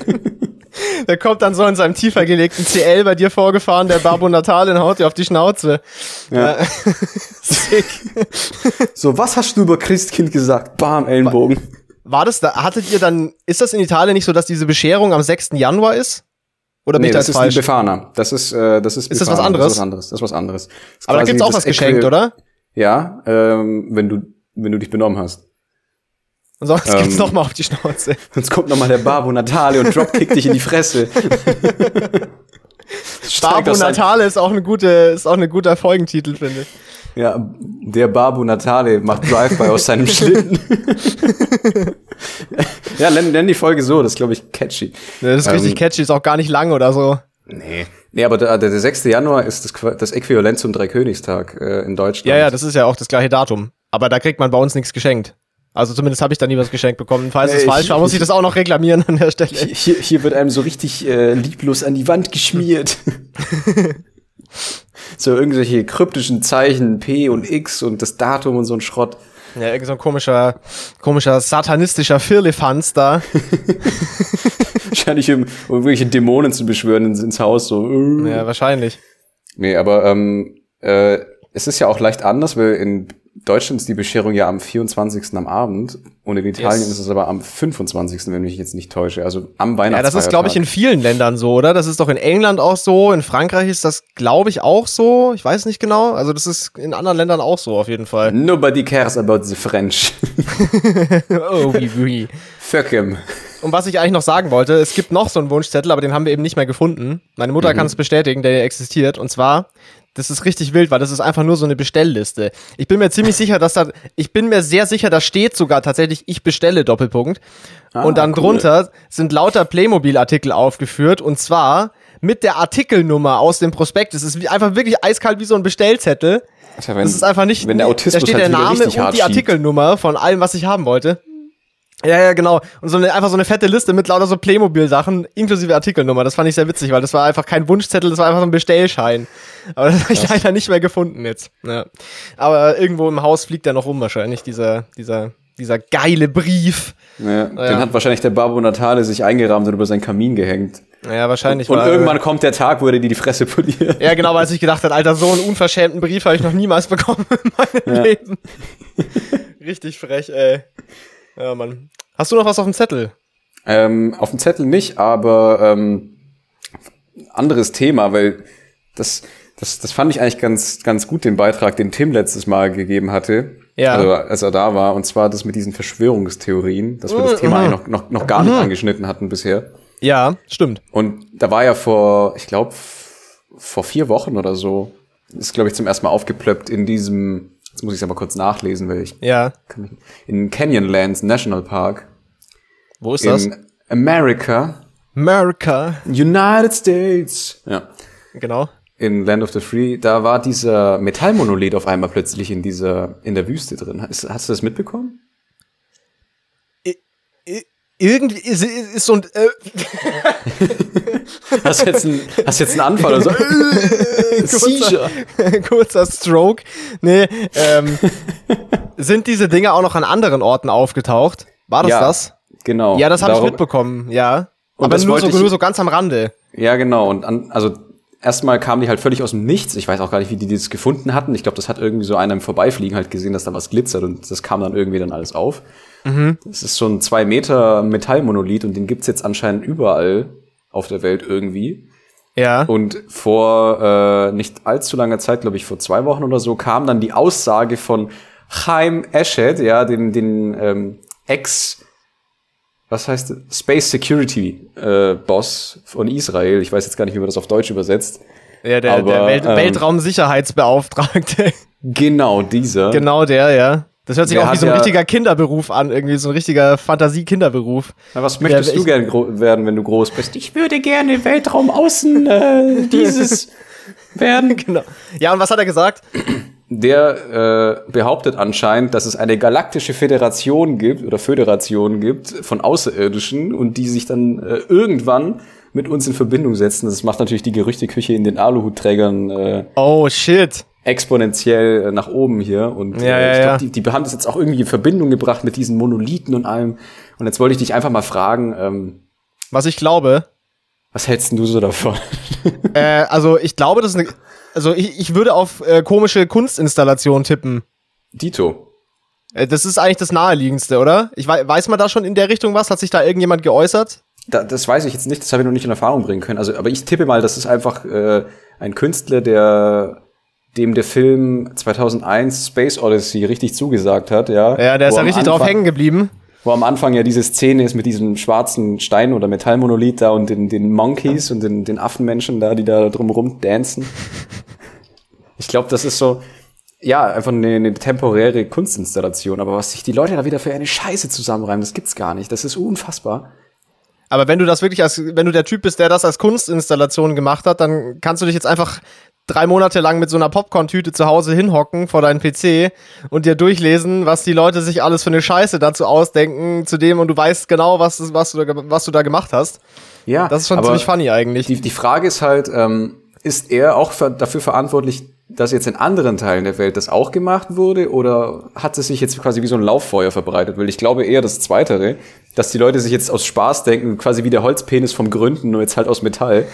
Der kommt dann so in seinem tiefer gelegten CL bei dir vorgefahren, der Babo Natal, und haut dir auf die Schnauze. Ja. Ja. Sick. So, was hast du über Christkind gesagt? Bam, Ellenbogen. War das da, hattet ihr dann, ist das in Italien nicht so, dass diese Bescherung am 6. Januar ist? Oder Nee, das das ist falsch? Befana. Das ist, äh, das ist Ist das Befana. was anderes? Das ist was anderes. Das ist was anderes. Das ist Aber da gibt's auch das was geschenkt, oder? Ja, ähm, wenn du, wenn du dich benommen hast. Und sonst gibt's Ähm. noch mal auf die Schnauze. <laughs> Sonst kommt noch mal der Babo Natale und dropkickt dich in die Fresse. <laughs> Babo Natale ist auch eine gute, ist auch ein guter Folgentitel, finde ich. Ja, der Babu Natale macht Drive-By aus seinem Schlitten. <laughs> ja, nenn, nenn die Folge so, das ist, glaube ich, catchy. Ja, Das ist richtig Ähm, catchy, ist auch gar nicht lang oder so. Nee. Nee, aber der, der, der 6. Januar ist das, das Äquivalent zum Dreikönigstag äh, in Deutschland. Ja, ja, das ist ja auch das gleiche Datum. Aber da kriegt man bei uns nichts geschenkt. Also zumindest habe ich da nie was geschenkt bekommen. Falls es Nee, falsch ich- war, muss ich das auch noch reklamieren an der Stelle. Hier, hier wird einem so richtig äh, lieblos an die Wand geschmiert. <laughs> so irgendwelche kryptischen Zeichen, P und X und das Datum und so ein Schrott. Ja, irgend so ein komischer, komischer satanistischer Firlefanz da. <laughs> Wahrscheinlich um, um irgendwelche Dämonen zu beschwören ins, ins Haus. So. äh. Ja, wahrscheinlich. Nee, aber ähm, äh, es ist ja auch leicht anders, weil in Deutschland ist die Bescherung ja am 24. am Abend und in Italien Yes. ist es aber am 25., wenn mich jetzt nicht täusche, also am Ja, Weihnachtsfeiertag. das ist, glaube ich, in vielen Ländern so, oder? Das ist doch in England auch so, in Frankreich ist das, glaube ich, auch so. Ich weiß nicht genau. Also das ist in anderen Ländern auch so, auf jeden Fall. Nobody cares about the French. <laughs> oh, wie, wie. Fuck him. Und was ich eigentlich noch sagen wollte, es gibt noch so einen Wunschzettel, aber den haben wir eben nicht mehr gefunden. Meine Mutter kann es bestätigen, der existiert. Und zwar, das ist richtig wild, weil das ist einfach nur so eine Bestellliste. Ich bin mir ziemlich sicher, dass da, ich bin mir sehr sicher, da steht sogar tatsächlich, ich bestelle Doppelpunkt. und dann cool. drunter sind lauter Playmobil-Artikel aufgeführt. Und zwar mit der Artikelnummer aus dem Prospekt. Es ist einfach wirklich eiskalt wie so ein Bestellzettel. Tja, wenn, Das ist einfach nicht. wenn der Autismus da steht halt der Name und die schiebt. Artikelnummer von allem, was ich haben wollte. Ja, ja, genau. Und so eine, einfach so eine fette Liste mit lauter so Playmobil-Sachen, inklusive Artikelnummer. Das fand ich sehr witzig, weil das war einfach kein Wunschzettel, das war einfach so ein Bestellschein. Aber das habe ich leider nicht mehr gefunden jetzt. Ja. Aber irgendwo im Haus fliegt der noch rum wahrscheinlich, dieser, dieser, dieser geile Brief. Ja, Den Ja. hat wahrscheinlich der Babo Natale sich eingerahmt und über seinen Kamin gehängt. Ja, wahrscheinlich. Und weil- irgendwann kommt der Tag, wo er dir die Fresse poliert. Ja, genau, weil ich gedacht hat, Alter, so einen unverschämten Brief habe ich noch niemals bekommen in meinem Ja. Leben. <laughs> Richtig frech, ey. Ja, Mann. Hast du noch was auf dem Zettel? Ähm, auf dem Zettel nicht, aber ähm, anderes Thema, weil das, Das, das fand ich eigentlich ganz, ganz gut, den Beitrag, den Tim letztes Mal gegeben hatte. Ja. Also, als er da war. Und zwar das mit diesen Verschwörungstheorien, dass wir das Thema Mhm. eigentlich noch, noch, noch gar nicht angeschnitten hatten bisher. Ja, stimmt. Und da war ja vor, ich glaube, vor vier Wochen oder so, ist, glaube ich, zum ersten Mal aufgeplöppt in diesem, jetzt muss ich es aber kurz nachlesen, weil ich Ja. kann mich, in Canyonlands National Park Wo ist das? in America, America. United States, ja, Genau. in Land of the Free, da war dieser Metallmonolith auf einmal plötzlich in dieser, in der Wüste drin. Hast, hast du das mitbekommen? I- Irgendwie ist, ist ist so ein. Äh, <laughs> Hast du jetzt einen, hast jetzt einen Anfall oder so? <laughs> Seizure. <laughs> kurzer Stroke. Nee, ähm, sind diese Dinge auch noch an anderen Orten aufgetaucht? War das Ja, das? Genau. Ja, das habe ich mitbekommen, ja. Und Aber das nur so, ich- nur so ganz am Rande. Ja, genau. Und an, also erstmal kamen die halt völlig aus dem Nichts. Ich weiß auch gar nicht, wie die das gefunden hatten. Ich glaube, das hat irgendwie so einer im Vorbeifliegen halt gesehen, dass da was glitzert und das kam dann irgendwie dann alles auf. Das ist so ein zwei Meter Metallmonolith und den gibt's jetzt anscheinend überall auf der Welt irgendwie. Ja. Und vor äh, nicht allzu langer Zeit, glaube ich, vor zwei Wochen oder so, kam dann die Aussage von Chaim Eshed, ja, den, den ähm, Ex, was heißt das? Space Security äh, Boss von Israel. Ich weiß jetzt gar nicht, wie man das auf Deutsch übersetzt. ja, der, der Welt ähm, Weltraumsicherheitsbeauftragte. <laughs> Genau dieser. genau der, ja. Das hört sich Der auch wie so ein ja- richtiger Kinderberuf an, irgendwie so ein richtiger Fantasie-Kinderberuf. Was möchtest Ja, du ich- gern gro- werden, wenn du groß bist? Ich würde gerne Weltraum außen äh, <laughs> dieses werden. <laughs> Genau. Ja, und was hat er gesagt? Der äh, behauptet anscheinend, dass es eine galaktische Föderation gibt oder Föderation gibt von Außerirdischen und die sich dann äh, irgendwann mit uns in Verbindung setzen. Das macht natürlich die Gerüchteküche in den Aluhutträgern äh, Oh, shit. Exponentiell äh, nach oben hier. Und Ja, äh, ja, ich ja. glaube, die, die haben das jetzt auch irgendwie in Verbindung gebracht mit diesen Monolithen und allem. Und jetzt wollte ich dich einfach mal fragen, ähm, Was ich glaube, was hältst denn du so davon? <laughs> äh, also ich glaube, das ist eine, also ich, ich würde auf äh, komische Kunstinstallationen tippen. Dito. Äh, das ist eigentlich das Naheliegendste, oder? Ich wei weiß man da schon in der Richtung was? Hat sich da irgendjemand geäußert? Da, das weiß ich jetzt nicht, das habe ich noch nicht in Erfahrung bringen können. Also, aber ich tippe mal, das ist einfach äh, ein Künstler, der dem der Film 2001 Space Odyssey richtig zugesagt hat, ja. Ja, der ist ja am richtig drauf Anfang- hängen geblieben. Wo am Anfang ja diese Szene ist mit diesem schwarzen Stein- oder Metallmonolith da und den, den Monkeys und den, den Affenmenschen da, die da drumherum dancen. Ich glaube, das ist so, ja, einfach eine, eine temporäre Kunstinstallation. Aber was sich die Leute da wieder für eine Scheiße zusammenreimen, das gibt's gar nicht. Das ist unfassbar. Aber wenn du das wirklich als, wenn du der Typ bist, der das als Kunstinstallation gemacht hat, dann kannst du dich jetzt einfach drei Monate lang mit so einer Popcorn-Tüte zu Hause hinhocken vor deinen PC und dir durchlesen, was die Leute sich alles für eine Scheiße dazu ausdenken, zu dem und du weißt genau, was, was, du, da, was du da gemacht hast. Ja, Das ist schon ziemlich funny eigentlich. Die, die Frage ist halt, ähm, ist er auch ver dafür verantwortlich, dass jetzt in anderen Teilen der Welt das auch gemacht wurde oder hat es sich jetzt quasi wie so ein Lauffeuer verbreitet? Weil ich glaube eher das Zweitere, dass die Leute sich jetzt aus Spaß denken, quasi wie der Holzpenis vom Gründen, nur jetzt halt aus Metall.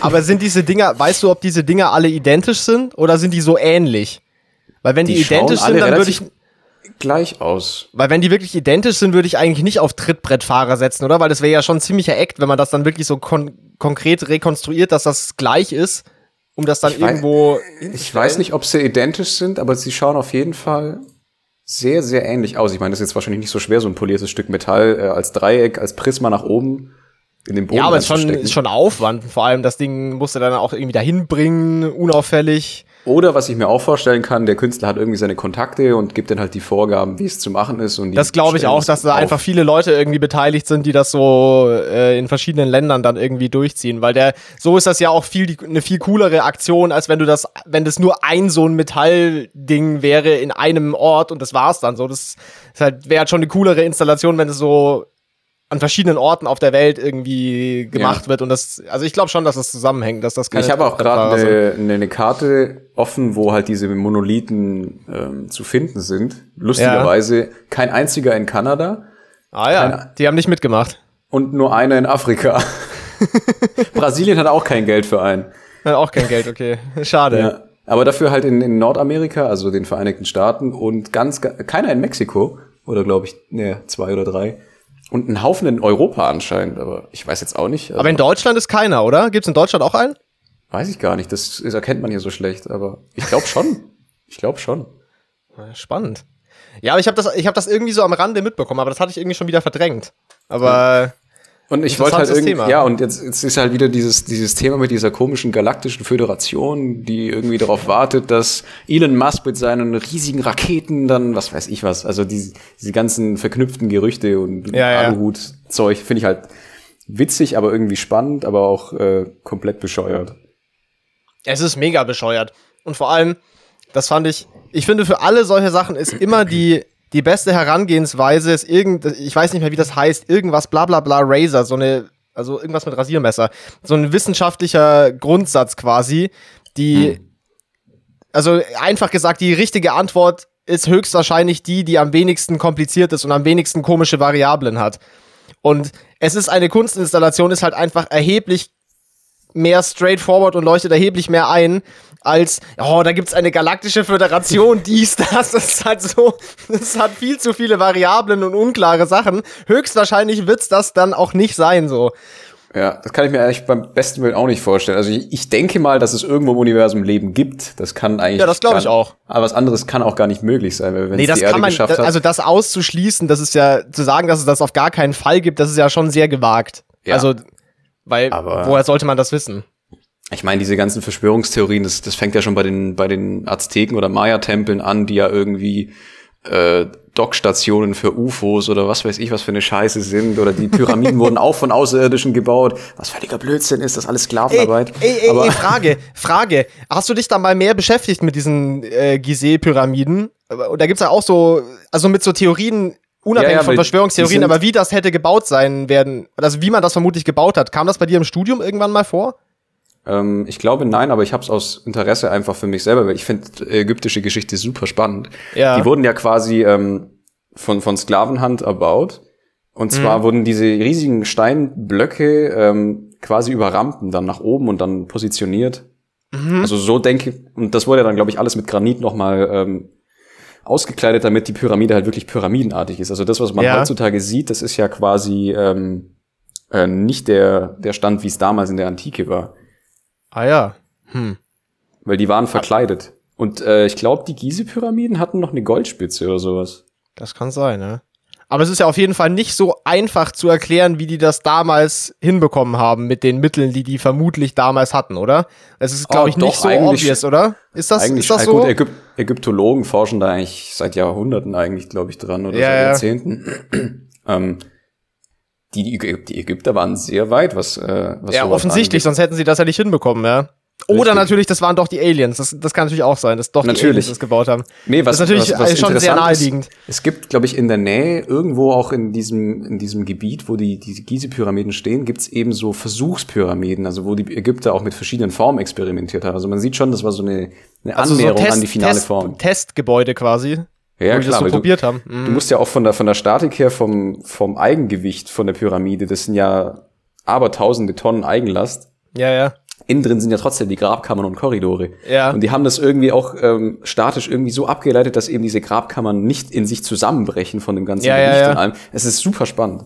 Aber sind diese Dinger, weißt du, ob diese Dinger alle identisch sind oder sind die so ähnlich? Weil wenn die, Die identisch sind, dann würde ich, gleich aus. weil wenn die wirklich identisch sind, würde ich eigentlich nicht auf Trittbrettfahrer setzen, oder? Weil das wäre ja schon ein ziemlicher Act, wenn man das dann wirklich so kon konkret rekonstruiert, dass das gleich ist, um das dann Ich weiß- irgendwo. Ich weiß nicht, ob sie identisch sind, aber sie schauen auf jeden Fall sehr, sehr ähnlich aus. Ich meine, das ist jetzt wahrscheinlich nicht so schwer, so ein poliertes Stück Metall äh, als Dreieck, als Prisma nach oben in den Boden Ja, aber es ist schon, ist schon Aufwand. Vor allem das Ding musst du dann auch irgendwie dahin bringen, unauffällig. Oder was ich mir auch vorstellen kann, der Künstler hat irgendwie seine Kontakte und gibt dann halt die Vorgaben, wie es zu machen ist. Und Das glaube ich auch, dass da auf. einfach viele Leute irgendwie beteiligt sind, die das so äh, in verschiedenen Ländern dann irgendwie durchziehen. Weil der, so ist das ja auch viel, die, eine viel coolere Aktion, als wenn du das, wenn das nur ein so ein Metallding wäre in einem Ort und das war's dann so. Das ist halt, wäre halt schon eine coolere Installation, wenn es so an verschiedenen Orten auf der Welt irgendwie gemacht Ja. wird. Und das, also ich glaube schon, dass das zusammenhängt, dass das Ich habe auch gerade eine, eine Karte offen, wo halt diese Monolithen ähm, zu finden sind. Lustigerweise kein einziger in Kanada Ah ja, keine- die haben nicht mitgemacht. und nur einer in Afrika. <laughs> Brasilien hat auch kein Geld für einen. Hat auch kein Geld, okay. Schade. Ja. Aber dafür halt in, in Nordamerika, also den Vereinigten Staaten und ganz, ga- keiner in Mexiko. Oder glaube ich, ne, zwei oder drei. Und ein Haufen in Europa anscheinend, aber ich weiß jetzt auch nicht. Also, Aber in Deutschland ist keiner, oder? Gibt's in Deutschland auch einen? Weiß ich gar nicht. Das, das erkennt man hier so schlecht, aber ich glaube schon. <laughs> ich glaube schon. Spannend. Ja, aber ich habe das, ich hab das irgendwie so am Rande mitbekommen, aber das hatte ich irgendwie schon wieder verdrängt. Aber. Und ich wollte halt irgendwie, Thema. ja, und jetzt, jetzt ist halt wieder dieses, dieses Thema mit dieser komischen galaktischen Föderation, die irgendwie darauf wartet, dass Elon Musk mit seinen riesigen Raketen dann, was weiß ich was, also diese, diese ganzen verknüpften Gerüchte und ja. Aluhut-Zeug finde ich halt witzig, aber irgendwie spannend, aber auch äh, komplett bescheuert. Es ist mega bescheuert. Und vor allem, das fand ich, ich finde, für alle solche Sachen ist immer die, die beste Herangehensweise, ist irgend, ich weiß nicht mehr, wie das heißt, irgendwas bla bla bla Razer, so eine, also irgendwas mit Rasiermesser. So ein wissenschaftlicher Grundsatz quasi, die, hm. also einfach gesagt, die richtige Antwort ist höchstwahrscheinlich die, die am wenigsten kompliziert ist und am wenigsten komische Variablen hat. Und es ist eine Kunstinstallation, ist halt einfach erheblich mehr straightforward und leuchtet erheblich mehr ein, als, oh, da gibt's eine galaktische Föderation, dies, das. Das ist halt so, das hat viel zu viele Variablen und unklare Sachen. Höchstwahrscheinlich wird's das dann auch nicht sein, so. Ja, das kann ich mir eigentlich beim besten Willen auch nicht vorstellen. Also ich, ich denke mal, dass es irgendwo im Universum Leben gibt. Das kann eigentlich. Ja, das glaube ich auch. Aber was anderes kann auch gar nicht möglich sein, wenn nee, das die Erde man, geschafft hat. Also das auszuschließen, das ist ja, zu sagen, dass es das auf gar keinen Fall gibt, das ist ja schon sehr gewagt. Ja. Also, weil, aber woher sollte man das wissen? Ich meine, diese ganzen Verschwörungstheorien, das, das fängt ja schon bei den, bei den Azteken oder Maya-Tempeln an, die ja irgendwie äh, Dockstationen für UFOs oder was weiß ich, was für eine Scheiße sind. Oder die Pyramiden <laughs> wurden auch von Außerirdischen gebaut. Was völliger Blödsinn ist, das alles Sklavenarbeit. Ey, ey, ey, ey Frage, Frage. Hast du dich da mal mehr beschäftigt mit diesen äh, Gizeh-Pyramiden? Und da gibt's ja auch so, also mit so Theorien, unabhängig ja, ja, von Verschwörungstheorien, aber wie das hätte gebaut sein werden, also wie man das vermutlich gebaut hat. Kam das bei dir im Studium irgendwann mal vor? Ähm, ich glaube nein, aber ich habe es aus Interesse einfach für mich selber, weil ich finde ägyptische Geschichte super spannend. Ja. Die wurden ja quasi ähm, von, von Sklavenhand erbaut. Und zwar mhm. wurden diese riesigen Steinblöcke ähm, quasi über Rampen dann nach oben und dann positioniert. Mhm. Also so denke und das wurde dann, glaube ich, alles mit Granit nochmal ähm, ausgekleidet, damit die Pyramide halt wirklich pyramidenartig ist. Also das, was man ja. heutzutage sieht, das ist ja quasi ähm, äh, nicht der, der Stand, wie es damals in der Antike war. Ah ja. Hm. Weil die waren verkleidet. Und äh, ich glaube, die Gizeh-Pyramiden hatten noch eine Goldspitze oder sowas. Das kann sein, ne? Aber es ist ja auf jeden Fall nicht so einfach zu erklären, wie die das damals hinbekommen haben mit den Mitteln, die die vermutlich damals hatten, oder? Es ist, glaube oh, ich, nicht so obvious, oder? Ist das, ist das so? Gut, Ägyp Ägyptologen forschen da eigentlich seit Jahrhunderten eigentlich, glaube ich, dran oder ja, seit Jahrzehnten. <clears throat> ähm, die, die Ägypter waren sehr weit, was, äh, was Ja, offensichtlich, angeht. sonst hätten sie das ja nicht hinbekommen, ja. Oder Richtig. natürlich, das waren doch die Aliens. Das, das kann natürlich auch sein, dass doch natürlich. die Aliens das gebaut haben. Nee, was, das ist natürlich was, was schon sehr naheliegend. Ist, es gibt, glaube ich, in der Nähe, irgendwo auch in diesem, in diesem Gebiet, wo die, die Gizeh-Pyramiden stehen, gibt's eben so Versuchspyramiden, also wo die Ägypter auch mit verschiedenen Formen experimentiert haben. Also man sieht schon, das war so eine, eine also Annäherung so Test, an die finale Test, Form. Testgebäude quasi. Ja, wo klar, das so probiert du, haben. Mhm. Du musst ja auch von der, von der Statik her, vom, vom Eigengewicht von der Pyramide, das sind ja aber tausende Tonnen Eigenlast. Ja, ja. Innen drin sind ja trotzdem die Grabkammern und Korridore. Ja. Und die haben das irgendwie auch ähm, statisch irgendwie so abgeleitet, dass eben diese Grabkammern nicht in sich zusammenbrechen von dem ganzen ja, Gewicht ja, ja. und allem. Es ist super spannend.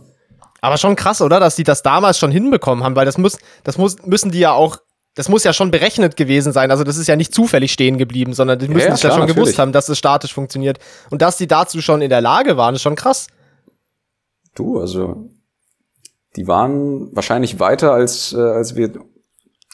Aber schon krass, oder? Dass die das damals schon hinbekommen haben, weil das muss, das muss, müssen die ja auch das muss ja schon berechnet gewesen sein. Also das ist ja nicht zufällig stehen geblieben, sondern die müssen ja, es ja schon natürlich. gewusst haben, dass es statisch funktioniert. Und dass die dazu schon in der Lage waren, ist schon krass. Du, also die waren wahrscheinlich weiter, als, äh, als wir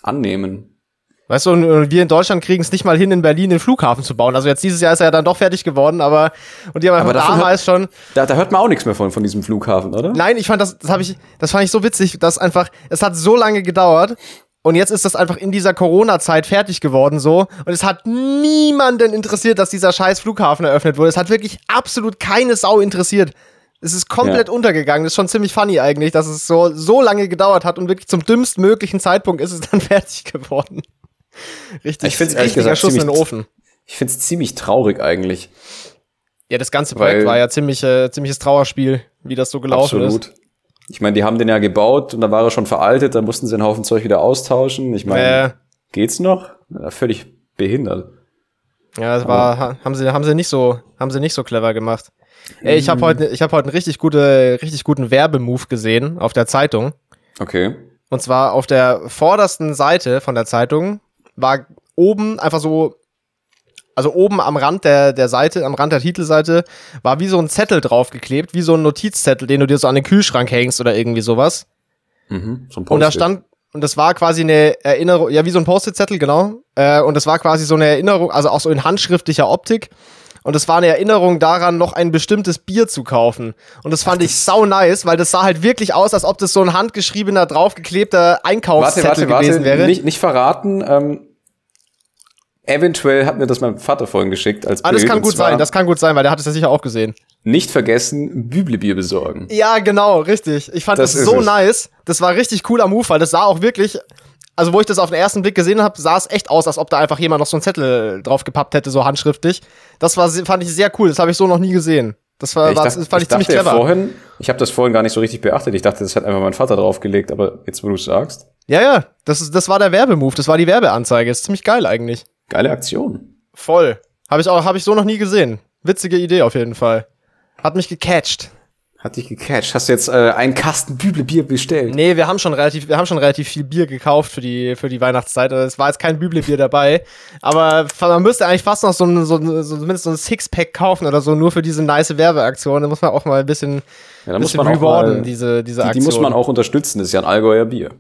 annehmen. Weißt du, und wir in Deutschland kriegen es nicht mal hin, in Berlin den Flughafen zu bauen. Also jetzt dieses Jahr ist er ja dann doch fertig geworden, aber und die haben aber damals hört, schon. Da, da hört man auch nichts mehr von, von diesem Flughafen, oder? Nein, ich fand das, das habe ich, das fand ich so witzig, dass einfach, es hat so lange gedauert und jetzt ist das einfach in dieser Corona-Zeit fertig geworden so. Und es hat niemanden interessiert, dass dieser scheiß Flughafen eröffnet wurde. Es hat wirklich absolut keine Sau interessiert. Es ist komplett ja. untergegangen. Das ist schon ziemlich funny eigentlich, dass es so, so lange gedauert hat und wirklich zum dümmsten möglichen Zeitpunkt ist es dann <laughs> fertig geworden. Richtig, ich find's ehrlich gesagt Schuss ziemlich, in den Ofen. Ich find's ziemlich traurig eigentlich. Ja, das ganze Projekt Weil, war ja ziemlich, äh, ziemliches Trauerspiel, wie das so gelaufen absolut. ist. Ich meine, die haben den ja gebaut und dann war er schon veraltet, dann mussten sie einen Haufen Zeug wieder austauschen. Ich meine, äh. geht's noch? Ja, völlig behindert. Ja, das war, Aber haben sie, haben sie nicht so, haben sie nicht so clever gemacht. Ey, ich habe mhm. heute, ich habe heute einen richtig gute, richtig guten Werbemove gesehen auf der Zeitung. Okay. Und zwar auf der vordersten Seite von der Zeitung war oben einfach so, also oben am Rand der, der Seite, am Rand der Titelseite, war wie so ein Zettel draufgeklebt, wie so ein Notizzettel, den du dir so an den Kühlschrank hängst oder irgendwie sowas. Mhm, so ein Und da stand, und das war quasi eine Erinnerung, ja, wie so ein Post-it-Zettel, genau. Äh, und das war quasi so eine Erinnerung, also auch so in handschriftlicher Optik. Und das war eine Erinnerung daran, noch ein bestimmtes Bier zu kaufen. Und das fand ich sau nice, weil das sah halt wirklich aus, als ob das so ein handgeschriebener, draufgeklebter Warte, Einkaufszettel warte, warte, gewesen wäre. Nicht, nicht verraten. Ähm, eventuell hat mir das mein Vater vorhin geschickt als ah, das Bild, kann gut sein, das kann gut sein, weil der hat es ja sicher auch gesehen. Nicht vergessen, Büblebier besorgen. Ja, genau, richtig. Ich fand Das das, so es. nice. Das war richtig cooler Move, weil das sah auch wirklich, also wo ich das auf den ersten Blick gesehen habe, sah es echt aus, als ob da einfach jemand noch so einen Zettel drauf gepappt hätte, so handschriftlich. Das war, fand ich sehr cool. Das habe ich so noch nie gesehen. Das war, Ich war dachte- das fand ich, dachte ziemlich ja clever. Vorhin, ich habe das vorhin gar nicht so richtig beachtet. Ich dachte, das hat einfach mein Vater draufgelegt, aber jetzt, wo du es sagst, Ja, ja, das, ist, das war der Werbemove, das war die Werbeanzeige. Ist ziemlich geil eigentlich. Geile Aktion. Voll. Habe ich auch, habe ich so noch nie gesehen. Witzige Idee auf jeden Fall. Hat mich gecatcht. Hat dich gecatcht. Hast du jetzt äh, einen Kasten Büblebier bestellt? Nee, wir haben schon relativ, wir haben schon relativ viel Bier gekauft für die, für die Weihnachtszeit. Also Es war jetzt kein Büblebier dabei. Aber man müsste eigentlich fast noch so ein, so, so zumindest so ein Sixpack kaufen oder so, nur für diese nice Werbeaktion. Da muss man auch mal ein bisschen, Ja, da muss man rewarden, diese, diese die, die Aktion. muss man auch unterstützen. Das ist ja ein Allgäuer Bier.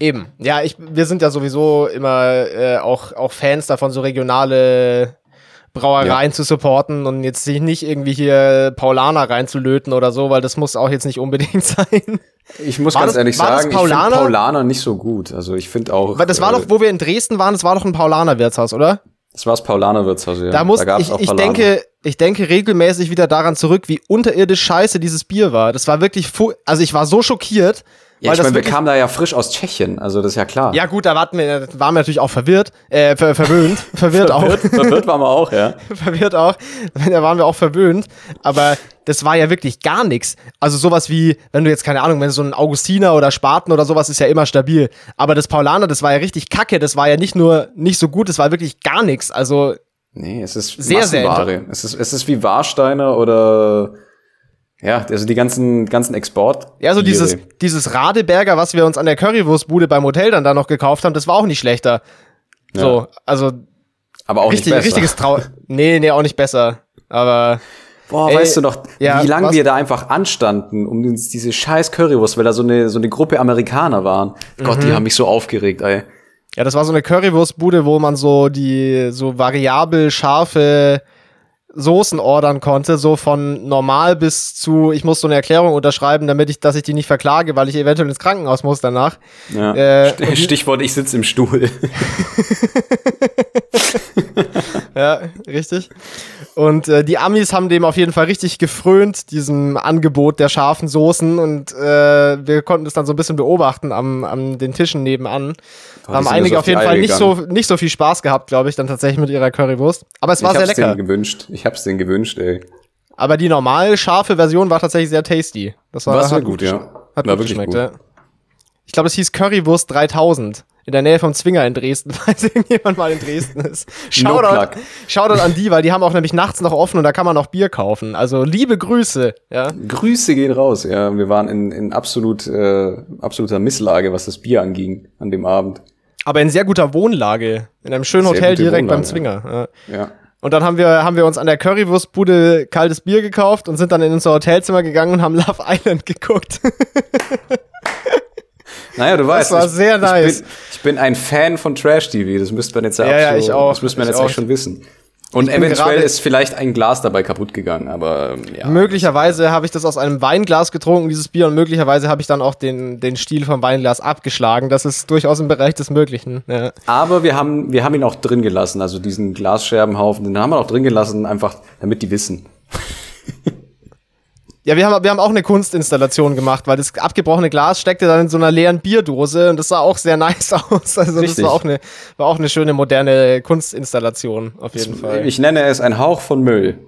Eben. Ja, ich, wir sind ja sowieso immer äh, auch, auch Fans davon, so regionale Brauereien zu supporten und jetzt sich nicht irgendwie hier Paulaner reinzulöten oder so, weil das muss auch jetzt nicht unbedingt <laughs> sein. Ich muss War ganz das- ehrlich sagen, ich finde Paulaner? Nicht so gut. Also ich finde auch. Weil das war äh, doch, wo wir in Dresden waren, das war doch ein Paulaner Wirtshaus, oder? Das war das Paulaner Wirtshaus, ja. Da muss gab's ich, auch ich denke, ich denke regelmäßig wieder daran zurück, wie unterirdisch scheiße dieses Bier war. Das war wirklich, also ich war so schockiert, Ja, weil ich meine, wir kamen da ja frisch aus Tschechien, also das ist ja klar. ja gut, da warten wir, waren wir natürlich auch verwirrt, äh, ver verwöhnt, <laughs> verwirrt auch. Verwirrt, waren wir auch, ja. <laughs> verwirrt auch. Da waren wir auch verwöhnt. Aber das war ja wirklich gar nichts. Also sowas wie, wenn du jetzt, keine Ahnung, wenn so ein Augustiner oder Spaten oder sowas ist ja immer stabil. Aber das Paulaner, das war ja richtig kacke. Das war ja nicht nur nicht so gut, das war wirklich gar nichts. Also, Nee, es ist Sehr, sehr Massenware. Es ist, es ist wie Warsteiner oder ja, also die ganzen, ganzen Export. ja, so dieses, dieses Radeberger, was wir uns an der Currywurstbude beim Hotel dann da noch gekauft haben, das war auch nicht schlechter. So, also aber auch richtig, nicht besser. richtiges Trau. <laughs> Nee, nee, auch nicht besser. Aber Boah, Ey, weißt du noch, ja, wie lange wir da einfach anstanden, um uns diese scheiß Currywurst, weil da so eine, so eine Gruppe Amerikaner waren. Gott, Mhm. die haben mich so aufgeregt, ey. Ja, das war so eine Currywurstbude, wo man so die so variabel scharfe Soßen ordern konnte, so von normal bis zu, ich muss so eine Erklärung unterschreiben, damit ich, dass ich die nicht verklage, weil ich eventuell ins Krankenhaus muss danach. Ja. Äh, Stichwort, ich sitze im Stuhl. <laughs> Ja, richtig. Und äh, die Amis haben dem auf jeden Fall richtig gefrönt, diesem Angebot der scharfen Soßen. Und äh, wir konnten es dann so ein bisschen beobachten am, an den Tischen nebenan. die haben einige auf jeden Fall nicht so, nicht so viel Spaß gehabt, glaube ich, dann tatsächlich mit ihrer Currywurst. Aber es war ich sehr hab's lecker. denen gewünscht. Ich hab's denen gewünscht, ey. Aber die normal scharfe Version war tatsächlich sehr tasty. Das war, War sehr gut, ja. Hat War gut wirklich geschmeckt, gut. ja. Ich glaube, es hieß Currywurst 3000. In der Nähe vom Zwinger in Dresden, <laughs> falls irgendjemand mal in Dresden ist. No Shoutout, plug. Shoutout an die, weil die haben auch nämlich nachts noch offen und da kann man auch Bier kaufen. Also liebe Grüße, ja. Grüße gehen raus, ja. Wir waren in, in absolut, äh, absoluter Misslage, was das Bier anging an dem Abend. Aber in sehr guter Wohnlage. In einem schönen Sehr Hotel direkt beim Wohnlage, Zwinger. Ja. Ja. Und dann haben wir, haben wir uns an der Currywurstbude kaltes Bier gekauft und sind dann in unser Hotelzimmer gegangen und haben Love Island <laughs> geguckt. Naja, du weißt, war sehr nice. Ich bin, ich bin ein Fan von Trash-TV, das müsste man jetzt Ja, ja, so- ich auch, Das müsste man ich jetzt auch. schon wissen. Und eventuell ist vielleicht ein Glas dabei kaputt gegangen, aber ähm, ja. Möglicherweise habe ich das aus einem Weinglas getrunken, dieses Bier, und möglicherweise habe ich dann auch den, den Stiel vom Weinglas abgeschlagen. Das ist durchaus im Bereich des Möglichen. Ja. Aber wir haben, wir haben ihn auch drin gelassen, also diesen Glasscherbenhaufen, den haben wir auch drin gelassen, einfach damit die wissen. Ja, wir haben, wir haben auch eine Kunstinstallation gemacht, weil das abgebrochene Glas steckte dann in so einer leeren Bierdose und das sah auch sehr <laughs> nice aus. Also Richtig. das war auch, eine, war auch eine schöne moderne Kunstinstallation, auf jeden Fall. Ich nenne es ein Hauch von Müll.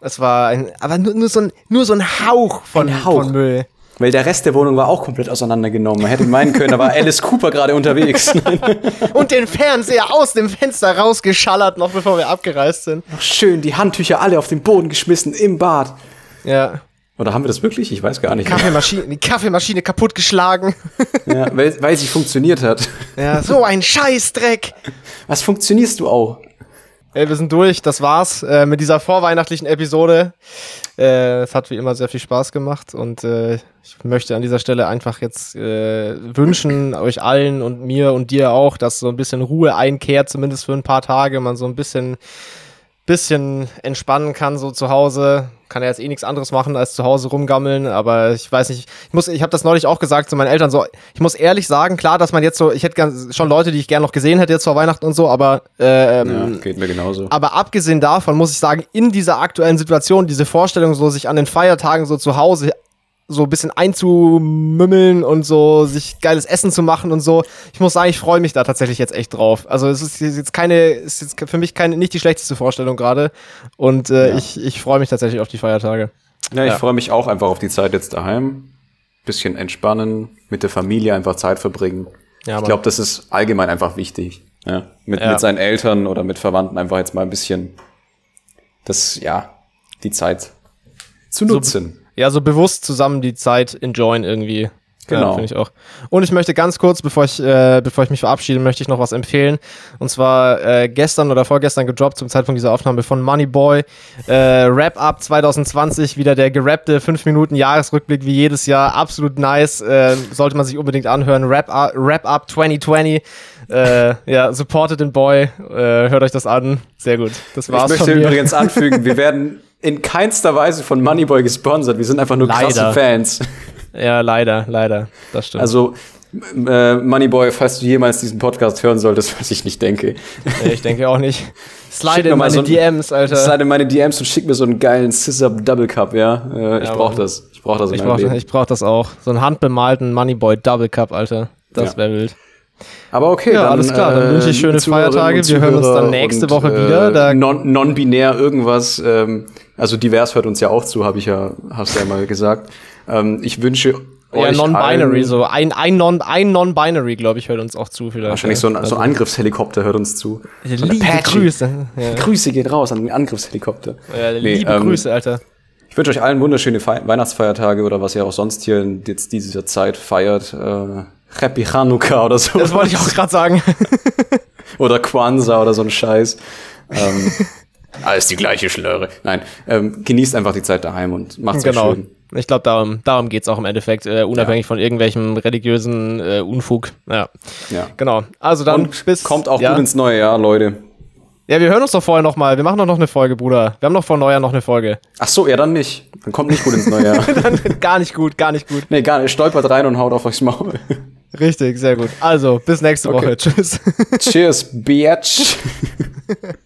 Es war ein, aber nur, nur, so ein, nur so ein Hauch von, Ein Hauch. von Müll. Weil der Rest der Wohnung war auch komplett auseinandergenommen. Man hätte meinen können, da war Alice Cooper gerade unterwegs. <laughs> Und den Fernseher aus dem Fenster rausgeschallert, noch bevor wir abgereist sind. Schön die Handtücher alle auf den Boden geschmissen im Bad. Ja. Oder haben wir das wirklich? Ich weiß gar nicht. Kaffeemaschine, die Kaffeemaschine kaputtgeschlagen. <laughs> Ja, weil, weil sie funktioniert hat. Ja, so ein Scheißdreck. Was funktionierst du auch? Ey, wir sind durch. Das war's äh, mit dieser vorweihnachtlichen Episode. Äh, es hat wie immer sehr viel Spaß gemacht und äh, ich möchte an dieser Stelle einfach jetzt äh, wünschen, euch allen und mir und dir auch, dass so ein bisschen Ruhe einkehrt, zumindest für ein paar Tage, man so ein bisschen bisschen entspannen kann, so zu Hause. Kann ja jetzt eh nichts anderes machen, als zu Hause rumgammeln, aber ich weiß nicht, ich muss, ich habe das neulich auch gesagt zu meinen Eltern, so, ich muss ehrlich sagen, klar, dass man jetzt so, ich hätte gern, schon Leute, die ich gerne noch gesehen hätte jetzt vor Weihnachten und so, aber ähm, Ja, geht mir genauso. aber abgesehen davon muss ich sagen, in dieser aktuellen Situation, diese Vorstellung, so sich an den Feiertagen so zu Hause so ein bisschen einzumümmeln und so sich geiles Essen zu machen und so. Ich muss sagen, ich freue mich da tatsächlich jetzt echt drauf. Also es ist jetzt keine, es ist jetzt für mich keine, nicht die schlechteste Vorstellung gerade. Und äh, Ja. ich, ich freue mich tatsächlich auf die Feiertage. Ja, ich Ja. freue mich auch einfach auf die Zeit jetzt daheim. Bisschen entspannen, mit der Familie einfach Zeit verbringen. Ja, ich glaube, das ist allgemein einfach wichtig. Ja? Mit, Ja. mit seinen Eltern oder mit Verwandten einfach jetzt mal ein bisschen das, ja, die Zeit zu nutzen. Ja, so bewusst zusammen die Zeit enjoyen irgendwie. Genau. Ja, Finde ich auch. Und ich möchte ganz kurz, bevor ich, äh, bevor ich mich verabschiede, möchte ich noch was empfehlen. Und zwar äh, gestern oder vorgestern gedroppt zum Zeitpunkt dieser Aufnahme von Moneyboy. Äh, Wrap-Up 2020, wieder der gerappte 5 Minuten Jahresrückblick wie jedes Jahr. Absolut nice. Äh, sollte man sich unbedingt anhören. Wrap-Up Wrap Up 2020. Äh, ja, supported den Boy. Äh, hört euch das an. Sehr gut. Das Ich war's möchte von mir. übrigens anfügen, wir werden <laughs> in keinster Weise von Moneyboy gesponsert. Wir sind einfach nur krasse Leider. Fans. Ja, leider, leider. Das stimmt. Also, äh, Moneyboy, falls du jemals diesen Podcast hören solltest, <laughs> was ich nicht denke, Nee, ich denke auch nicht. Slide in meine so ein- DMs, Alter. slide in meine DMs und schick mir so einen geilen Scissor Double Cup, ja. Äh, ich Ja, brauch Mann. das. Ich brauch das Ich brauch, ich brauch das auch. So einen handbemalten Moneyboy Double Cup, Alter. Das Ja. wäre wild. Aber okay, Ja, dann, alles klar, dann wünsche ich schöne liebe Zuhörerinnen Feiertage. Wir hören uns dann nächste und, Woche wieder. Äh, non- Non-binär irgendwas. Ähm, also divers hört uns ja auch zu, habe ich ja, hast du ja mal gesagt. Ähm, ich wünsche Ja, euch non-binary, allen- so. Ein, ein Non- ein Non-Binary, glaube ich, hört uns auch zu. Vielleicht. Wahrscheinlich so ein, so ein Angriffshelikopter hört uns zu. Also, Oder liebe. Grüße. Ja. Grüße geht raus an den Angriffshelikopter. Ja, Nee, liebe ähm, Grüße, Alter. Ich wünsche euch allen wunderschöne Fei Weihnachtsfeiertage oder was ihr auch sonst hier in jetzt dieser Zeit feiert. Äh, Happy Hanukkah oder so. Das wollte ich auch gerade sagen. <laughs> Oder Kwanzaa oder so ein Scheiß. Ähm, <laughs> alles die gleiche Schlöre. Nein, ähm, genießt einfach die Zeit daheim und macht's genau. schön. Ich glaube, darum, darum geht's auch im Endeffekt, äh, unabhängig von irgendwelchem religiösen äh, Unfug. Ja, Ja. genau. Also dann Und bis. kommt auch ja. gut ins neue Jahr, Leute. Ja, wir hören uns doch vorher noch mal. Wir machen doch noch eine Folge, Bruder. Wir haben noch vor Neujahr noch eine Folge. Ach so, ja, dann nicht. Dann kommt nicht gut ins neue Jahr. <laughs> Dann gar nicht gut, gar nicht gut. nee, gar nicht. Stolpert rein und haut auf euch Maul. Richtig, sehr gut. Also, bis nächste Okay. Woche. <laughs> Tschüss. Cheers, Bitch. <laughs>